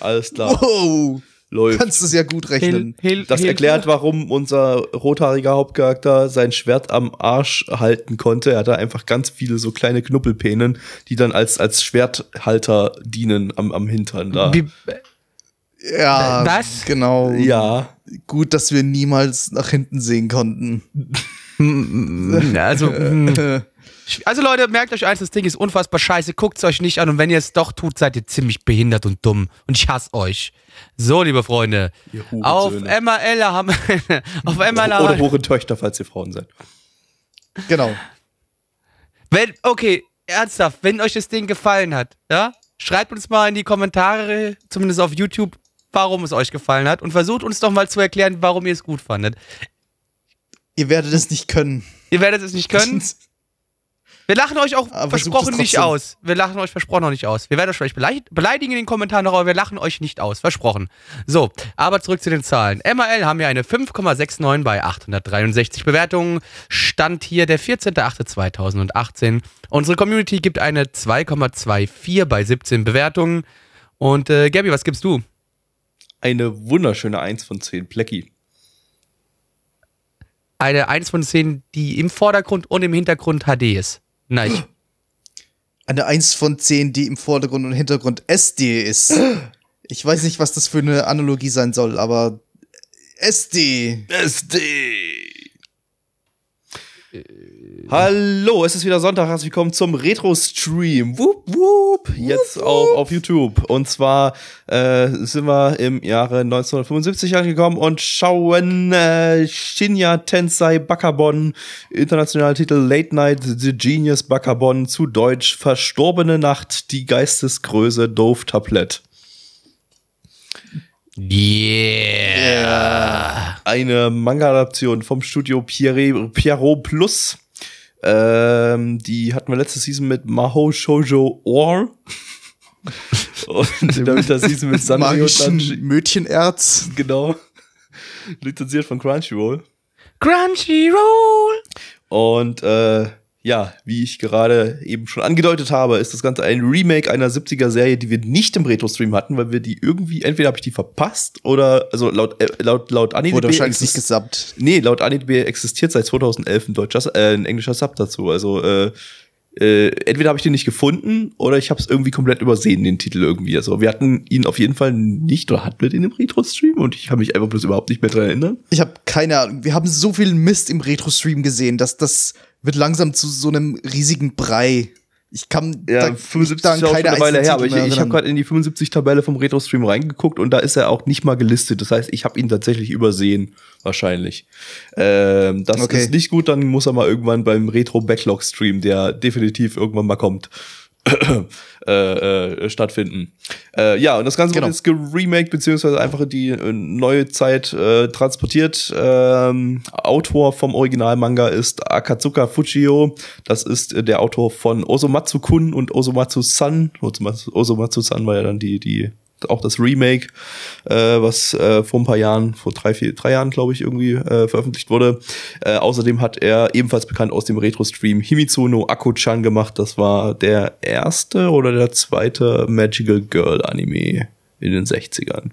Alles klar, Wow. läuft. Kannst du es ja gut rechnen. Hil- Das Hil- erklärt, warum unser rothaariger Hauptcharakter sein Schwert am Arsch halten konnte. Er hatte einfach ganz viele so kleine Knuppelpenen, die dann als, als Schwerthalter dienen am, am Hintern da. Wie- Ja, Was? genau. Ja, Gut, dass wir niemals nach hinten sehen konnten. Also, hm. (laughs) also Leute, merkt euch eins, das Ding ist unfassbar scheiße, guckt es euch nicht an und wenn ihr es doch tut, seid ihr ziemlich behindert und dumm und ich hasse euch. So, liebe Freunde, auf MRL haben (laughs) auf MRL oder haben Hurentöchter, falls ihr Frauen seid. Genau. wenn, okay, ernsthaft, wenn euch das Ding gefallen hat, ja, schreibt uns mal in die Kommentare, zumindest auf YouTube, warum es euch gefallen hat und versucht uns doch mal zu erklären, warum ihr es gut fandet. Ihr werdet es nicht können. Ihr werdet es nicht können. (laughs) Wir lachen euch auch Aber versprochen nicht aus. Wir lachen euch versprochen noch nicht aus. Wir werden euch vielleicht beleidigen in den Kommentaren, aber wir lachen euch nicht aus. Versprochen. So, aber zurück zu den Zahlen. MRL haben ja eine 5,69 bei 863 Bewertungen. Stand hier der 14.08.2018. Unsere Community gibt eine 2,24 bei 17 Bewertungen. Und äh, Gabby, was gibst du? Eine wunderschöne 1 von 10, Plecki. Eine 1 von 10, die im Vordergrund und im Hintergrund HD ist. Nein. (clears throat) Eine 1 von 10, die im Vordergrund und Hintergrund SD ist. Ich weiß nicht, was das für eine Analogie sein soll, aber SD. SD. Hallo, es ist wieder Sonntag, herzlich willkommen zum Retro-Stream. Wup, wup. Jetzt auch auf YouTube. Und zwar äh, sind wir im Jahre 1975 angekommen und schauen äh, Shinya Tensei Bakabon, internationaler Titel Late Night The Genius Bakabon, zu Deutsch Verstorbene Nacht, die Geistesgröße Dove Tablett. Yeah. eine Manga-Adaption vom Studio Pierre, Pierrot Plus. Ähm, die hatten wir letzte Season mit Maho Shoujo Or. (laughs) Und damit der Season mit Sanrio Danji. Mädchenerz. Genau. Lizenziert von Crunchyroll. Crunchyroll. Und äh, ja, wie ich gerade eben schon angedeutet habe, ist das Ganze ein Remake einer 70er-Serie, die wir nicht im Retro-Stream hatten, weil wir die irgendwie, entweder habe ich die verpasst oder, also laut, äh, laut, laut AniDB. Wurde wahrscheinlich nicht gesubbt. Nee, laut AniDB existiert seit 2011 ein, deutscher, äh, ein englischer Sub dazu. Also, äh, äh, entweder habe ich den nicht gefunden oder ich habe es irgendwie komplett übersehen, den Titel irgendwie. Also wir hatten ihn auf jeden Fall nicht oder hatten wir den im Retro-Stream und ich kann mich einfach bloß überhaupt nicht mehr dran erinnern. Ich habe keine Ahnung. Wir haben so viel Mist im Retro-Stream gesehen, dass das wird langsam zu so einem riesigen Brei. Ich kann Ja, da, 75 da auch schon eine Weile her, aber ich, ich habe gerade in die 75-Tabelle vom Retro-Stream reingeguckt und da ist er auch nicht mal gelistet. Das heißt, ich habe ihn tatsächlich übersehen, wahrscheinlich. Ähm, das Okay. ist nicht gut, dann muss er mal irgendwann beim Retro-Backlog-Stream, der definitiv irgendwann mal kommt, (coughs) äh, äh, stattfinden. Äh, ja, und das Ganze Genau. wird jetzt geremaked, beziehungsweise einfach in die äh, neue Zeit äh, transportiert. Ähm, Autor vom Originalmanga ist Akatsuka Fujio. Das ist äh, der Autor von Osomatsu-kun und Osomatsu-san. Osomatsu- Osomatsu-san war ja dann die, die auch das Remake, äh, was äh, vor ein paar Jahren, vor drei, vier, drei Jahren, glaube ich, irgendwie äh, veröffentlicht wurde. Äh, außerdem hat er ebenfalls bekannt aus dem Retro-Stream Himitsu no Ako-chan gemacht. Das war der erste oder der zweite Magical Girl Anime in den 60ern.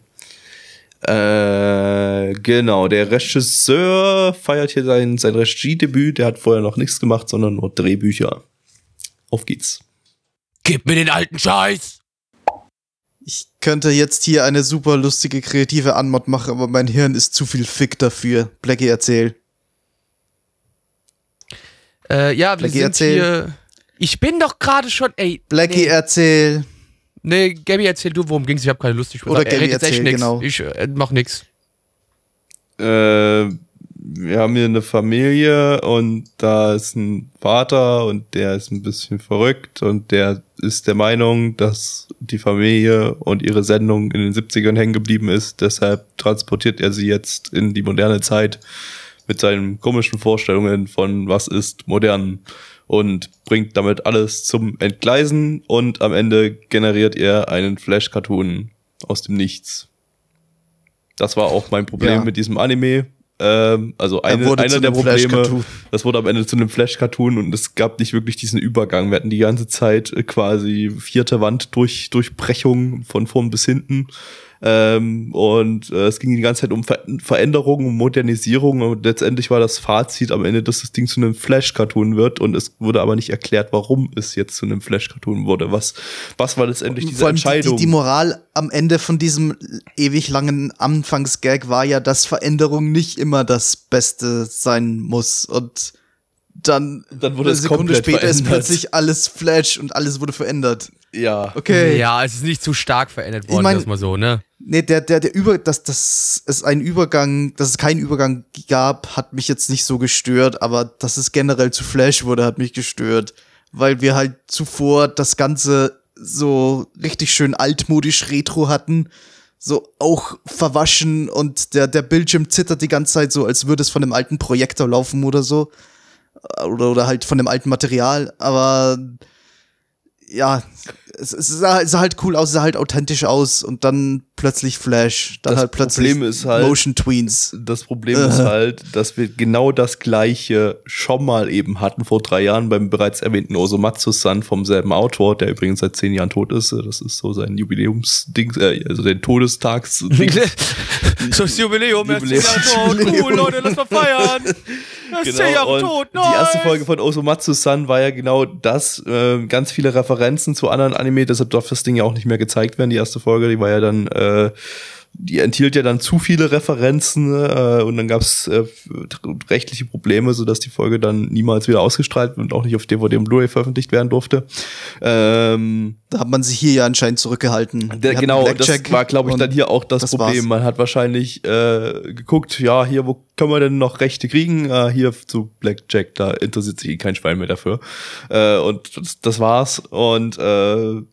Äh, genau, der Regisseur feiert hier sein, sein Regiedebüt. Der hat vorher noch nichts gemacht, sondern nur Drehbücher. Auf geht's. Gib mir den alten Scheiß! Ich könnte jetzt hier eine super lustige kreative Anmod machen, aber mein Hirn ist zu viel Fick dafür. Blackie, erzähl. Äh, ja, wir Blackie, sind erzähl. hier. Ich bin doch gerade schon. Ey. Blackie, nee, erzähl. nee, Gabby, erzähl du, worum ging's? Ich habe keine Lust. Ich Oder er Gabby, redet jetzt echt erzähl, nix. genau. Ich äh, mach nix. Äh, wir haben hier eine Familie und da ist ein Vater und der ist ein bisschen verrückt und der ist der Meinung, dass die Familie und ihre Sendung in den 70ern hängen geblieben ist. Deshalb transportiert er sie jetzt in die moderne Zeit mit seinen komischen Vorstellungen von was ist modern und bringt damit alles zum Entgleisen und am Ende generiert er einen Flash-Cartoon aus dem Nichts. Das war auch mein Problem Ja. mit diesem Anime. Ähm, also eine, einer der Probleme, das wurde am Ende zu einem Flash-Cartoon und es gab nicht wirklich diesen Übergang. Wir hatten die ganze Zeit äh, quasi vierte Wand durch Durchbrechung von vorn bis hinten. Ähm, und äh, es ging die ganze Zeit um Ver Veränderung, um Modernisierung und letztendlich war das Fazit am Ende, dass das Ding zu einem Flash-Cartoon wird und es wurde aber nicht erklärt, warum es jetzt zu einem Flash-Cartoon wurde. Was, was war letztendlich diese Vor allem die, Entscheidung? die, die Moral am Ende von diesem ewig langen Anfangsgag war ja, dass Veränderung nicht immer das Beste sein muss. Und dann, Dann wurde eine es Sekunde komplett später ist verändert. plötzlich alles Flash und alles wurde verändert. ja. Okay. Ja, es ist nicht zu stark verändert Ich worden, mein- das mal so, ne? Nee, der, der, der Über, dass, dass es einen Übergang, dass es keinen Übergang gab, hat mich jetzt nicht so gestört, aber dass es generell zu Flash wurde, hat mich gestört. Weil wir halt zuvor das Ganze so richtig schön altmodisch retro hatten. So auch verwaschen und der, der Bildschirm zittert die ganze Zeit so, als würde es von einem alten Projektor laufen oder so. Oder, oder halt von dem alten Material, aber ja, es, es sah, es sah halt cool aus, es sah halt authentisch aus und dann plötzlich Flash, dann Das halt plötzlich Problem ist halt- Motion Tweens. Das Problem ist halt, dass wir genau das gleiche schon mal eben hatten vor drei Jahren beim bereits erwähnten Osomatsu-san vom selben Autor, der übrigens seit zehn Jahren tot ist. Das ist so sein Jubiläumsding, äh, also den Todestags. so (laughs) das Jubiläum, er ist tot. Cool, Leute, lass mal feiern. Er ist zehn Jahre Genau, und tot, die erste nice. Folge von Osomatsu-san war ja genau das, äh, ganz viele Referenzen zu anderen Anime, deshalb darf das Ding ja auch nicht mehr gezeigt werden, die erste Folge, die war ja dann, äh, die enthielt ja dann zu viele Referenzen äh, und dann gab es äh, rechtliche Probleme, sodass die Folge dann niemals wieder ausgestrahlt und auch nicht auf DVD und Blu-ray veröffentlicht werden durfte. Ähm, Da hat man sich hier ja anscheinend zurückgehalten. der, genau, das Blackjack war, glaube ich, dann hier auch das, das Problem. war's. Man hat wahrscheinlich äh, geguckt, ja, hier, wo können wir denn noch Rechte kriegen? Äh, hier zu Blackjack, da interessiert sich eh kein Schwein mehr dafür. Äh, und das, das war's. Und äh,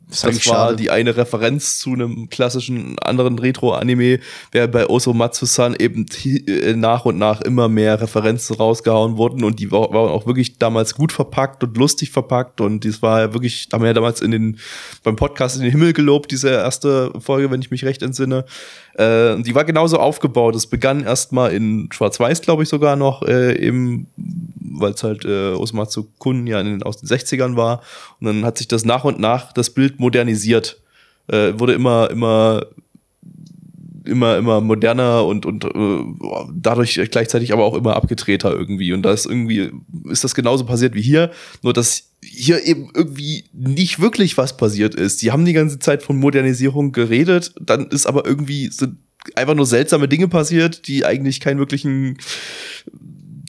Das das, war schade. die eine Referenz zu einem klassischen anderen Retro-Anime, während bei Osomatsu-san eben äh, nach und nach immer mehr Referenzen rausgehauen wurden und die wa- waren auch wirklich damals gut verpackt und lustig verpackt und dies war ja wirklich, haben wir ja damals in den, beim Podcast in den Himmel gelobt, diese erste Folge, wenn ich mich recht entsinne. Äh, die war genauso aufgebaut. Es begann erstmal in Schwarz-Weiß, glaube ich, sogar noch, äh, im weil es halt äh, Osamatsu Kun ja den, aus den 60ern war. Und dann hat sich das nach und nach das Bild modernisiert. Äh, wurde immer, immer immer, immer moderner und, und äh, dadurch gleichzeitig aber auch immer abgedrehter irgendwie. Und da ist irgendwie, ist das genauso passiert wie hier, nur dass hier eben irgendwie nicht wirklich was passiert ist. Die haben die ganze Zeit von Modernisierung geredet, dann ist aber irgendwie sind einfach nur seltsame Dinge passiert, die eigentlich keinen wirklichen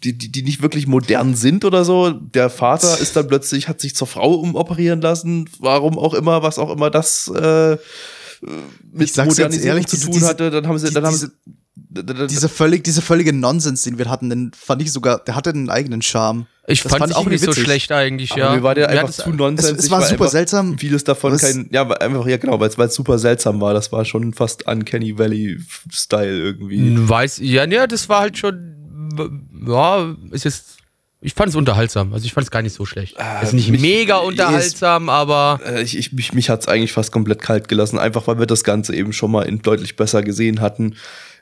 die, die, die nicht wirklich modern sind oder so. Der Vater ist dann plötzlich, hat sich zur Frau umoperieren lassen, warum auch immer, was auch immer das äh, mit Modernisierung ehrlich, zu tun diese, hatte, dann haben sie, dann haben sie, Diese völlig, diese völlige Nonsens, den wir hatten, den fand ich sogar, der hatte einen eigenen Charme. Ich Das fand fand es auch nicht so witzig. schlecht eigentlich, ja. Aber mir war der einfach zu nonsens. Es- es war super einfach seltsam. Vieles davon Was- kein, ja, einfach, ja genau, weil es super seltsam war. Das war schon fast Uncanny Valley-Style irgendwie. Weiß, ja, ja, das war halt schon, ja, ist jetzt, ich fand es unterhaltsam. Also ich fand es gar nicht so schlecht. es ist nicht mich- mega ist- unterhaltsam, aber Äh, Ich, ich, mich, mich hat's eigentlich fast komplett kalt gelassen, einfach weil wir das Ganze eben schon mal in deutlich besser gesehen hatten.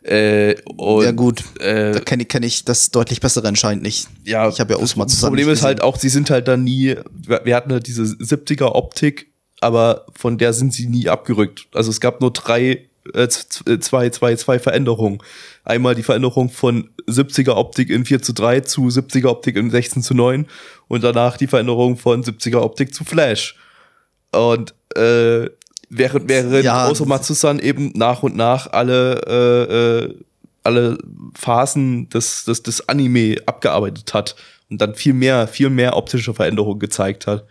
Äh, und, ja, gut. Äh, Da kenne ich, kenn ich das deutlich bessere anscheinend nicht. ja, Ich habe ja das Osma zusammen Problem nicht ist halt auch, sie sind halt da nie, wir wir hatten halt diese 70er Optik, aber von der sind sie nie abgerückt. Also es gab nur drei, äh, äh, zwei, zwei, zwei Veränderungen. Einmal die Veränderung von 70er Optik in 4 zu 3 zu 70er Optik in 16 zu 9 und danach die Veränderung von 70er Optik zu Flash. Und äh, während, während Ja. Osomatsu-san eben nach und nach alle, äh, äh, alle Phasen des, des, des Anime abgearbeitet hat und dann viel mehr, viel mehr optische Veränderungen gezeigt hat.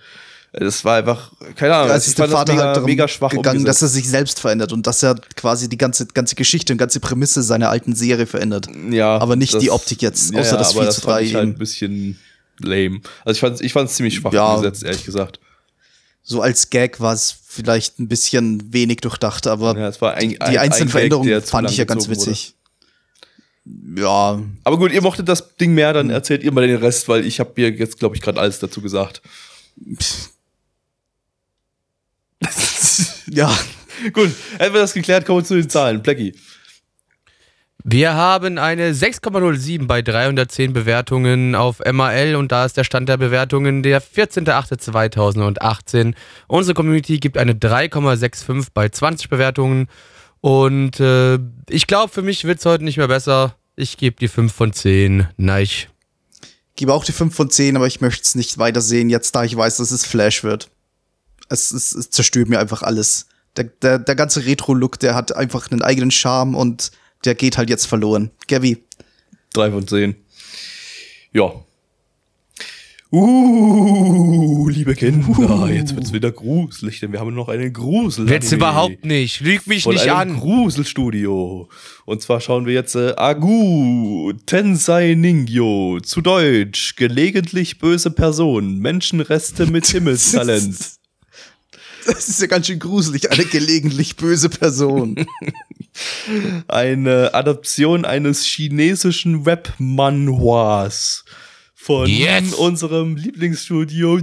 Das war einfach, keine Ahnung, Ja, es ich ist der das Vater mega, halt mega schwach gegangen, umgesetzt. dass er sich selbst verändert und dass er quasi die ganze, ganze Geschichte und ganze Prämisse seiner alten Serie verändert. ja, aber nicht die Optik jetzt, außer das aber 4 das zu fand 3 ich halt ein bisschen lame. Also ich fand ich fand's ziemlich schwach Ja. umgesetzt, ehrlich gesagt. So als Gag war es vielleicht ein bisschen wenig durchdacht, aber Ja, es ein, die ein, einzelnen ein Veränderungen Gag, zu fand ich ja ganz gezogen wurde. witzig. Ja, Aber gut, ihr mochtet das Ding mehr, Hm. dann erzählt ihr mal den Rest, weil ich habe mir jetzt, glaube ich, gerade alles dazu gesagt. (laughs) ja, gut, hätten wir das geklärt, kommen wir zu den Zahlen. Blackie. wir haben eine 6,07 bei 310 Bewertungen auf MAL und da ist der Stand der Bewertungen der 14.08.2018. Unsere Community gibt eine 3,65 bei 20 Bewertungen und äh, ich glaube, für mich wird es heute nicht mehr besser. Ich gebe die 5 von 10. Nein. gebe auch die 5 von 10, aber ich möchte es nicht weitersehen, jetzt da ich weiß, dass es Flash wird. Es, es, es zerstört mir einfach alles. Der, der, der ganze Retro-Look, der hat einfach einen eigenen Charme und der geht halt jetzt verloren. Gavi, Drei von zehn. Ja. Uh, liebe Kinder, jetzt wird's wieder gruselig, denn wir haben noch einen Grusel. Wird's überhaupt nicht. Lüg mich von nicht einem an. Gruselstudio. Und zwar schauen wir jetzt äh, Agu Tensei Ningyo, zu Deutsch, gelegentlich böse Person, Menschenreste mit (laughs) Himmelstalent. (laughs) das ist ja ganz schön gruselig, eine gelegentlich böse Person. (laughs) Eine Adaption eines chinesischen Web-Manhwas von Jetzt. unserem Lieblingsstudio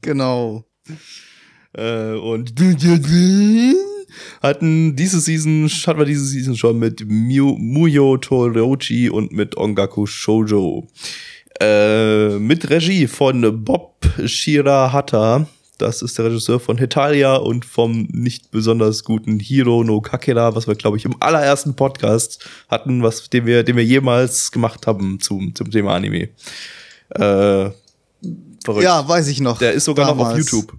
genau. äh, und hatten diese Season hatten wir diese Season schon mit Muyo Torochi und mit Ongaku Shoujo äh, mit Regie von Bob Shirahata das ist der Regisseur von Hetalia und vom nicht besonders guten Hiro no Kakera, was wir, glaube ich, im allerersten Podcast hatten, was, den wir, den wir jemals gemacht haben zum, zum Thema Anime. Äh, verrückt. Ja, weiß ich noch. Der ist sogar noch auf Damals. YouTube.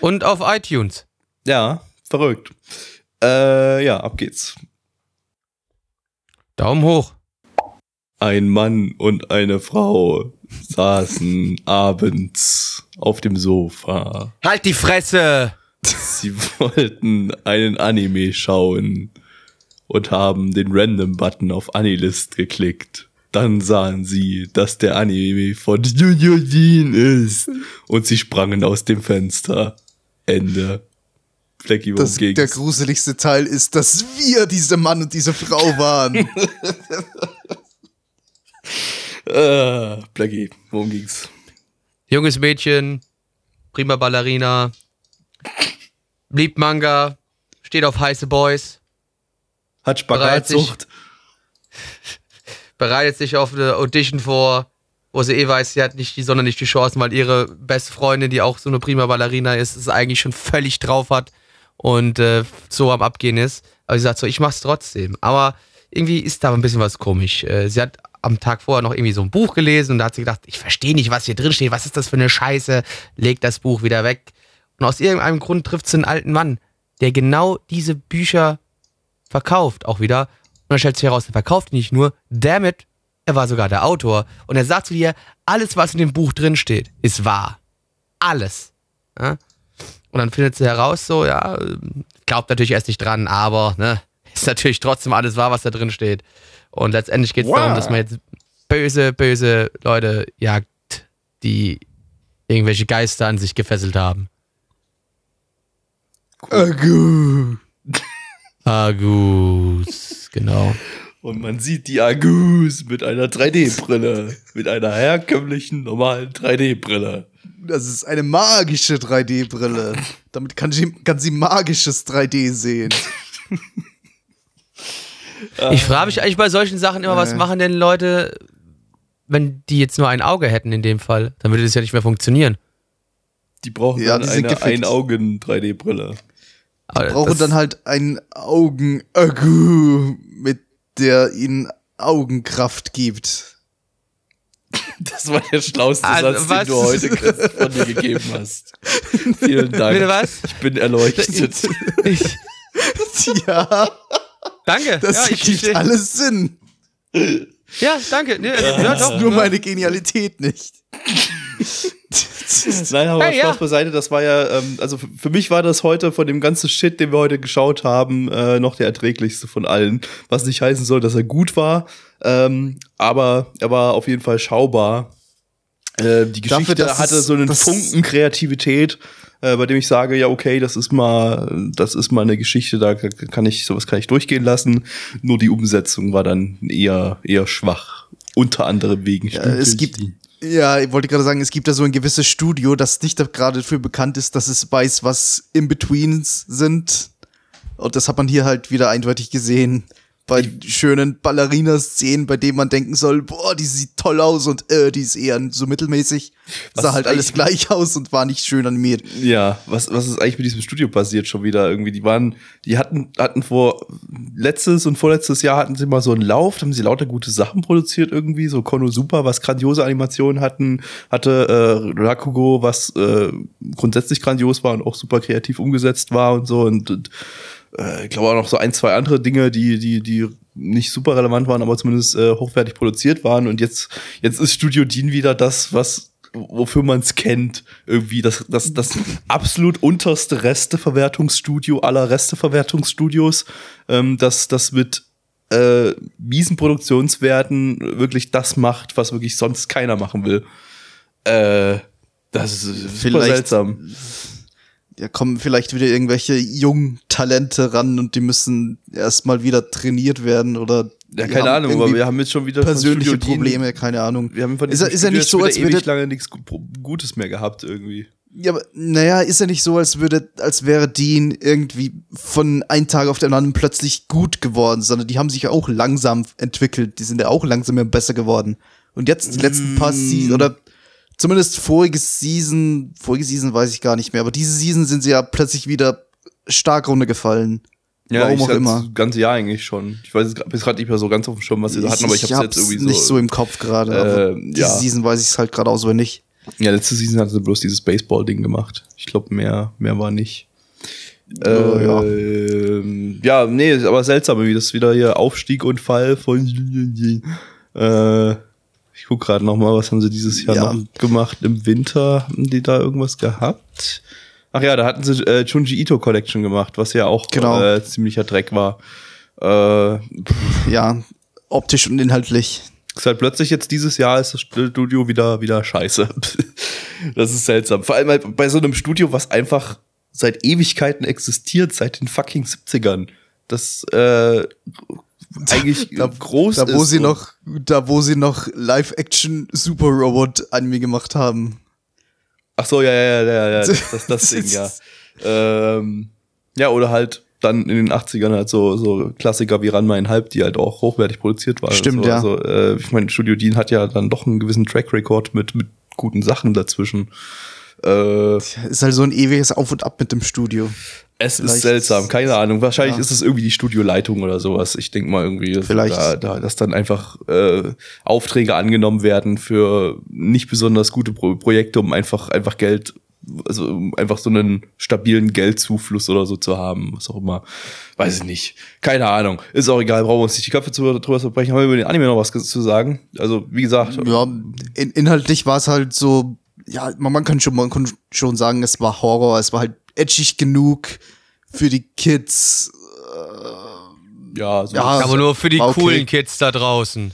Und auf iTunes. Ja, verrückt. Äh, ja, ab geht's. Daumen hoch. Ein Mann und eine Frau saßen abends auf dem Sofa. Halt die Fresse! Sie wollten einen Anime schauen und haben den Random-Button auf Anilist geklickt. Dann sahen sie, dass der Anime von Jujujin ist und sie sprangen aus dem Fenster. Ende. Worum Das, der ging's? gruseligste Teil ist, dass wir diese Mann und diese Frau waren. (laughs) Äh, Blackie, worum ging's? Junges Mädchen, prima Ballerina, liebt Manga, steht auf heiße Boys, Hat Spagatsucht? (laughs) bereitet sich auf eine Audition vor, wo sie eh weiß, sie hat nicht die, sondern nicht die Chancen, weil ihre beste Freundin, die auch so eine prima Ballerina ist, es eigentlich schon völlig drauf hat und äh, so am Abgehen ist. Aber sie sagt so, ich mach's trotzdem. Aber irgendwie ist da ein bisschen was komisch. Äh, sie hat am Tag vorher noch irgendwie so ein Buch gelesen und da hat sie gedacht, ich verstehe nicht, was hier drin steht, was ist das für eine Scheiße, legt das Buch wieder weg. Und aus irgendeinem Grund trifft sie einen alten Mann, der genau diese Bücher verkauft, auch wieder. Und dann stellt sich heraus, er verkauft nicht nur, damit, er war sogar der Autor. Und er sagt zu dir, alles, was in dem Buch drin steht, ist wahr. Alles. Ja? Und dann findet sie heraus, so, ja, glaubt natürlich erst nicht dran, aber, ne, ist natürlich trotzdem alles wahr, was da drin steht. Und letztendlich geht es Wow. darum, dass man jetzt böse, böse Leute jagt, die irgendwelche Geister an sich gefesselt haben. Agu. (laughs) Agus, genau. Und man sieht die Agus mit einer 3D-Brille. mit einer herkömmlichen, normalen 3D-Brille. Das ist eine magische 3D-Brille. Damit kann sie, kann sie magisches 3D sehen. (laughs) Ich frage mich eigentlich bei solchen Sachen immer, was Äh. machen denn Leute, wenn die jetzt nur ein Auge hätten in dem Fall? Dann würde das ja nicht mehr funktionieren. Die brauchen Ja, dann die sind eine gefickt. Ein-Augen-3D-Brille. Aber Brauchen dann halt ein Augen-Agu, mit der ihnen Augenkraft gibt. Das war der schlauste Also, Satz, was? den du heute Chris, von dir gegeben hast. Vielen Dank. Bitte was? Ich bin erleuchtet. Ich, (laughs) Ja, danke. das ja, ich, gibt ich, alles Sinn. ja, danke. Nee, ja, Das doch. ist nur meine Genialität nicht. (laughs) Nein, aber Hey, Spaß ja. beiseite, das war ja, ähm, also für, für mich war das heute von dem ganzen Shit, den wir heute geschaut haben, äh, noch der erträglichste von allen. Was nicht heißen soll, dass er gut war, ähm, aber er war auf jeden Fall schaubar. Äh, die Dafür, Geschichte dass hatte so einen Funken Kreativität, äh, bei dem ich sage, ja, okay, das ist mal, das ist mal eine Geschichte, da kann ich, sowas kann ich durchgehen lassen. Nur die Umsetzung war dann eher, eher schwach. Unter anderem wegen Ja, es gibt, ja, ich wollte gerade sagen, es gibt da so ein gewisses Studio, das nicht gerade dafür bekannt ist, dass es weiß, was In-Betweens sind. Und das hat man hier halt wieder eindeutig gesehen. Bei schönen Ballerina-Szenen, bei denen man denken soll, boah, die sieht toll aus und äh, die ist eher so mittelmäßig. Sah halt alles gleich aus und war nicht schön animiert. Ja, was, was ist eigentlich mit diesem Studio passiert schon wieder irgendwie? Die waren, die hatten, hatten vor letztes und vorletztes Jahr hatten sie mal so einen Lauf, da haben sie lauter gute Sachen produziert irgendwie, so Konosuba, was grandiose Animationen hatten, hatte äh, Rakugo, was äh, grundsätzlich grandios war und auch super kreativ umgesetzt war und so und, und äh, ich glaube auch noch so ein, zwei andere Dinge, die, die, die nicht super relevant waren, aber zumindest äh, hochwertig produziert waren. Und jetzt, jetzt ist Studio Dean wieder das, was wofür man es kennt, irgendwie das, das, das absolut unterste Resteverwertungsstudio aller Resteverwertungsstudios, ähm, das, das mit äh, miesen Produktionswerten wirklich das macht, was wirklich sonst keiner machen will. Äh, das ist super Vielleicht- seltsam. Ja, kommen vielleicht wieder irgendwelche jungen Talente ran und die müssen erstmal wieder trainiert werden oder Ja, keine Ahnung, aber wir haben jetzt schon wieder persönliche Probleme, keine Ahnung. Wir haben von Ist ist Studio nicht so, als würde- lange nichts Gu- Gutes mehr gehabt irgendwie. Ja, aber naja, ist ja nicht so, als würde, als wäre Dean irgendwie von einem Tag auf den anderen plötzlich gut geworden, sondern die haben sich ja auch langsam entwickelt. Die sind ja auch langsam besser geworden. Und jetzt die letzten paar Mm. Seasons, oder zumindest vorige Season, vorige Season weiß ich gar nicht mehr, aber diese Season sind sie ja plötzlich wieder stark runtergefallen. Warum ich auch das immer. ganze Jahr eigentlich schon. Ich weiß bis gerade nicht mehr so ganz auf dem Schirm, was sie da hatten, aber ich habe es jetzt irgendwie so. nicht so im Kopf gerade. Äh, diese ja. Season weiß ich es halt gerade auswendig. ja, letzte Season hatte sie bloß dieses Baseball-Ding gemacht. Ich glaube, mehr, mehr war nicht. Oh, ja. Ähm, ja, nee, ist aber seltsam, wie das wieder hier Aufstieg und Fall von. Äh, ich guck gerade noch mal, was haben sie dieses Jahr Ja. noch gemacht? Im Winter haben die da irgendwas gehabt? Ach ja, da hatten sie äh, Junji Ito Collection gemacht, was ja auch Genau. äh, ziemlicher Dreck war. Äh, Ja, optisch und inhaltlich. ist halt plötzlich jetzt dieses Jahr ist das Studio wieder, wieder scheiße. (laughs) das ist seltsam. Vor allem halt bei so einem Studio, was einfach seit Ewigkeiten existiert, seit den fucking 70ern. Das äh, (laughs) eigentlich Da- groß Da wo ist sie noch, da wo sie noch Live-Action Super Robot Anime gemacht haben. Ach so, ja, ja, ja, ja, ja (laughs) das, das, Ding, ja. Ähm, ja, oder halt dann in den 80ern halt so, so Klassiker wie Ranma in Halb, die halt auch hochwertig produziert waren. Stimmt, so. ja. Also, äh, ich meine, Studio Dean hat ja dann doch einen gewissen Track Record mit, mit guten Sachen dazwischen. Äh, Ist halt so ein ewiges Auf und Ab mit dem Studio. Es Vielleicht- ist seltsam, keine Ahnung. Wahrscheinlich Ja. ist es irgendwie die Studioleitung oder sowas. Ich denke mal irgendwie, Vielleicht. Da, da, dass dann einfach äh, Aufträge angenommen werden für nicht besonders gute Pro Projekte, um einfach, einfach Geld, also um einfach so einen stabilen Geldzufluss oder so zu haben, was auch immer. Weiß ich nicht. Keine Ahnung. Ist auch egal, brauchen wir uns nicht die Köpfe zu, drüber zerbrechen. Haben wir über den Anime noch was zu sagen? Also, wie gesagt, Ja, in, inhaltlich war es halt so, ja, man, man kann schon, man kann schon sagen, es war Horror, es war halt edgig genug für die Kids. ja, so Ja, Aber nur für die okay. coolen Kids da draußen.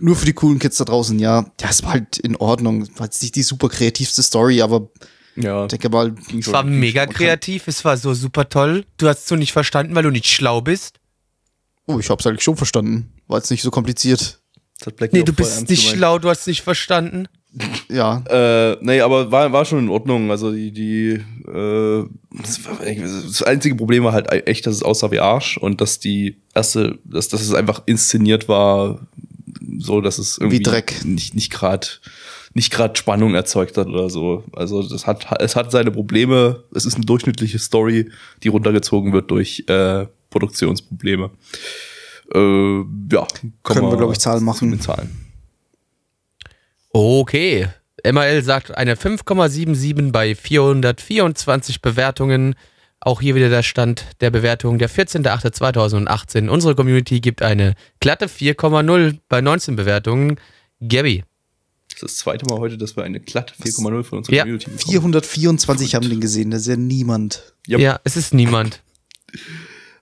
Nur für die coolen Kids da draußen, ja. Ja, es war halt in Ordnung. War jetzt nicht die super kreativste Story, aber ja. ich denke mal, ging Es schon. war ging mega schon. Man kann- kreativ, es war so super toll. Du hast es so nicht verstanden, weil du nicht schlau bist. Oh, ich hab's eigentlich schon verstanden. War jetzt nicht so kompliziert. Das hat Black Nee, du bist nicht gemeint. schlau, du hast nicht verstanden. Ja. Äh, nee, aber war, war schon in Ordnung. Also die, die, äh, das, einzige Problem war halt echt, dass es aussah wie Arsch und dass die erste, dass, dass es einfach inszeniert war, so dass es irgendwie Dreck. nicht, nicht gerade nicht gerade Spannung erzeugt hat oder so. Also das hat, es hat seine Probleme. Es ist eine durchschnittliche Story, die runtergezogen wird durch äh, Produktionsprobleme. Äh, ja, Können wir, glaub ich, Zahlen machen. Mit Zahlen. Okay. MAL sagt eine 5,77 bei 424 Bewertungen. Auch hier wieder der Stand der Bewertung der 14.08.2018. Unsere Community gibt eine glatte 4,0 bei 19 Bewertungen. Gabby. Das ist das zweite Mal heute, dass wir eine glatte 4,0 von unserer Ja, Community bekommen. 424 haben den gesehen, das ist ja niemand. Yep. Ja, es ist niemand.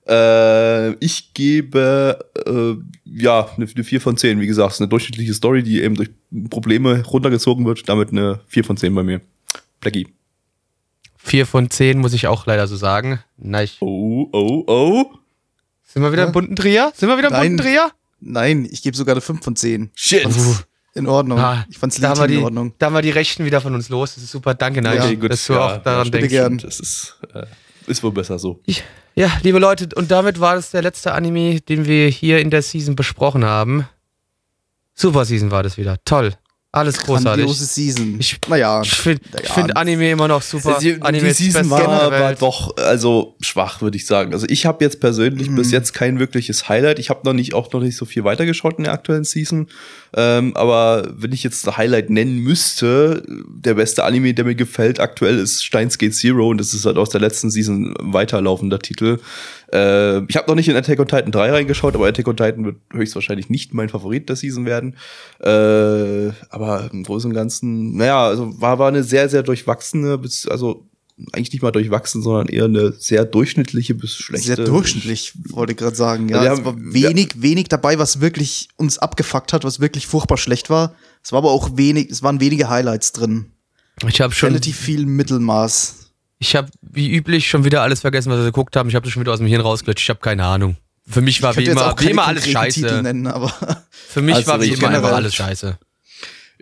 Äh, ich gebe äh, ja eine, eine 4 von 10, wie gesagt, es ist eine durchschnittliche Story, die eben durch Probleme runtergezogen wird, damit eine 4 von 10 bei mir. Blackie. 4 von 10 muss ich auch leider so sagen. Na, ich, Oh, oh, oh. sind wir wieder im bunten Dreher? Sind wir wieder im Nein. bunten Dreher? Nein, ich gebe sogar eine 5 von 10. Shit. Uh. In Ordnung. Ah, ich fand's da legitim die, in Ordnung. da haben wir die Rechten wieder von uns los. Das ist super. Danke, Nigel, Ja. Dass du ja, auch daran ja, denkst. gern. Das ist, äh, ist wohl besser so. Ja, liebe Leute, und damit war das der letzte Anime, den wir hier in der Season besprochen haben. Super Season war das wieder. Toll. Alles großartig. Grandiose Season. Ich- naja, Ich finde find Anime immer noch super. Die, Anime die Season war, Welt. doch also schwach, würde ich sagen. Also ich habe jetzt persönlich Mhm. bis jetzt kein wirkliches Highlight. Ich habe noch nicht auch noch nicht so viel weitergeschaut in der aktuellen Season. Ähm, aber wenn ich jetzt ein Highlight nennen müsste, der beste Anime, der mir gefällt aktuell, ist Steins Gate Zero und das ist halt aus der letzten Season weiterlaufender Titel. Äh, ich habe noch nicht in Attack on Titan 3 reingeschaut, aber Attack on Titan wird höchstwahrscheinlich nicht mein Favorit der Season werden. Äh, aber im Großen und Ganzen, naja, also war, war eine sehr, sehr durchwachsene, bis, also eigentlich nicht mal durchwachsen, sondern eher eine sehr durchschnittliche bis schlechte. sehr durchschnittlich, wollte ich gerade sagen. Ja, Wir es haben- war wenig, wenig dabei, was wirklich uns abgefuckt hat, was wirklich furchtbar schlecht war. Es war aber auch wenig, es waren wenige Highlights drin. Ich habe schon, Relativ viel Mittelmaß. Ich habe wie üblich schon wieder alles vergessen, was wir geguckt haben. Ich habe das schon wieder aus dem Hirn rausgelöscht. Ich habe keine Ahnung. Für mich war wie immer, auch wie immer alles konkreten Titel scheiße. nennen, aber (laughs) Für mich Also war wie immer einfach alles scheiße.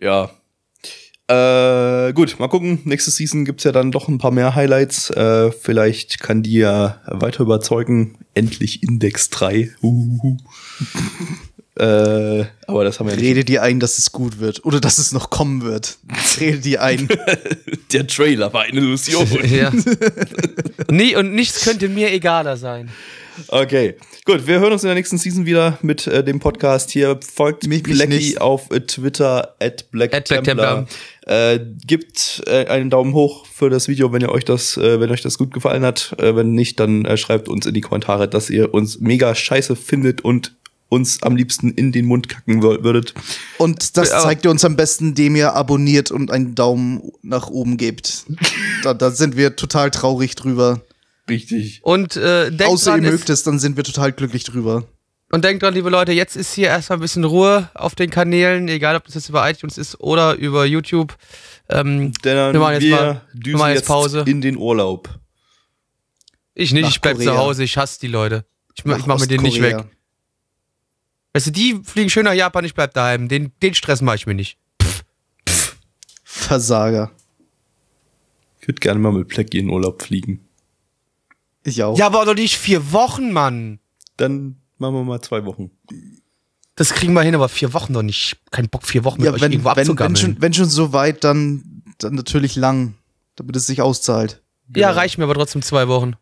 Ja. Äh, gut, mal gucken. Nächste Season gibt's ja dann doch ein paar mehr Highlights. Äh, vielleicht kann die ja weiter überzeugen. Endlich Index 3. Huhuhu. Äh, aber das haben wir ja nicht. rede dir ein, dass es gut wird. Oder dass es noch kommen wird. Rede dir ein. (laughs) Der Trailer war eine Illusion. (laughs) ja. Nie und nichts könnte mir egaler sein. Okay, gut, wir hören uns in der nächsten Season wieder mit äh, dem Podcast hier. Folgt Mich- mich Blackie auf äh, Twitter at Black At Black Templar. Äh, gibt äh, einen Daumen hoch für das Video, wenn ihr euch das, äh, wenn euch das gut gefallen hat. Äh, wenn nicht, dann äh, schreibt uns in die Kommentare, dass ihr uns mega scheiße findet und uns am liebsten in den Mund kacken wür- würdet. Und das Ja. zeigt ihr uns am besten, indem ihr abonniert und einen Daumen nach oben gebt. Da, da sind wir total traurig drüber. Richtig. Und äh, denkt Außer dran, ihr es- mögt es, dann sind wir total glücklich drüber. Und denkt dran, liebe Leute, jetzt ist hier erstmal ein bisschen Ruhe auf den Kanälen, egal ob das jetzt über iTunes ist oder über YouTube. Ähm, Denn Wir machen jetzt wir mal- wir düsen machen jetzt jetzt Pause. in den Urlaub. ich nicht, Nach ich bleib zu Korea. Hause, ich hasse die Leute. Ich, ich mach mit denen nicht weg. Weißt du, die fliegen schön nach Japan, ich bleib daheim. Den, den Stress mache ich mir nicht. Versager. Ich würde gerne mal mit Blackie in Urlaub fliegen. Ich auch. Ja, aber doch nicht vier Wochen, Mann. Dann machen wir mal zwei Wochen. Das kriegen wir hin, aber vier Wochen doch nicht. Kein Bock, vier Wochen mit ja euch wenn, irgendwo wenn, wenn, schon, wenn schon so weit, dann, dann natürlich lang, damit es sich auszahlt. ja, reicht mir aber trotzdem zwei Wochen.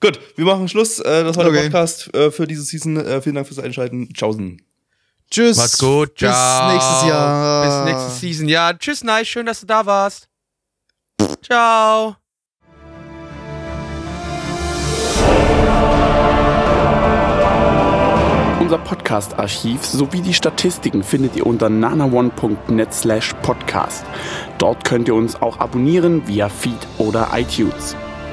Gut, wir machen Schluss. Äh, das war der Okay. Podcast äh, für diese Season. Äh, vielen Dank fürs Einschalten. Tschaußen. Tschüss. Macht's gut. Bis Ciao. nächstes Jahr. Bis nächste Season. Ja, tschüss, nice. Schön, dass du da warst. Ciao. Unser Podcast-Archiv sowie die Statistiken findet ihr unter nanaone.net slash podcast. Dort könnt ihr uns auch abonnieren via Feed oder iTunes.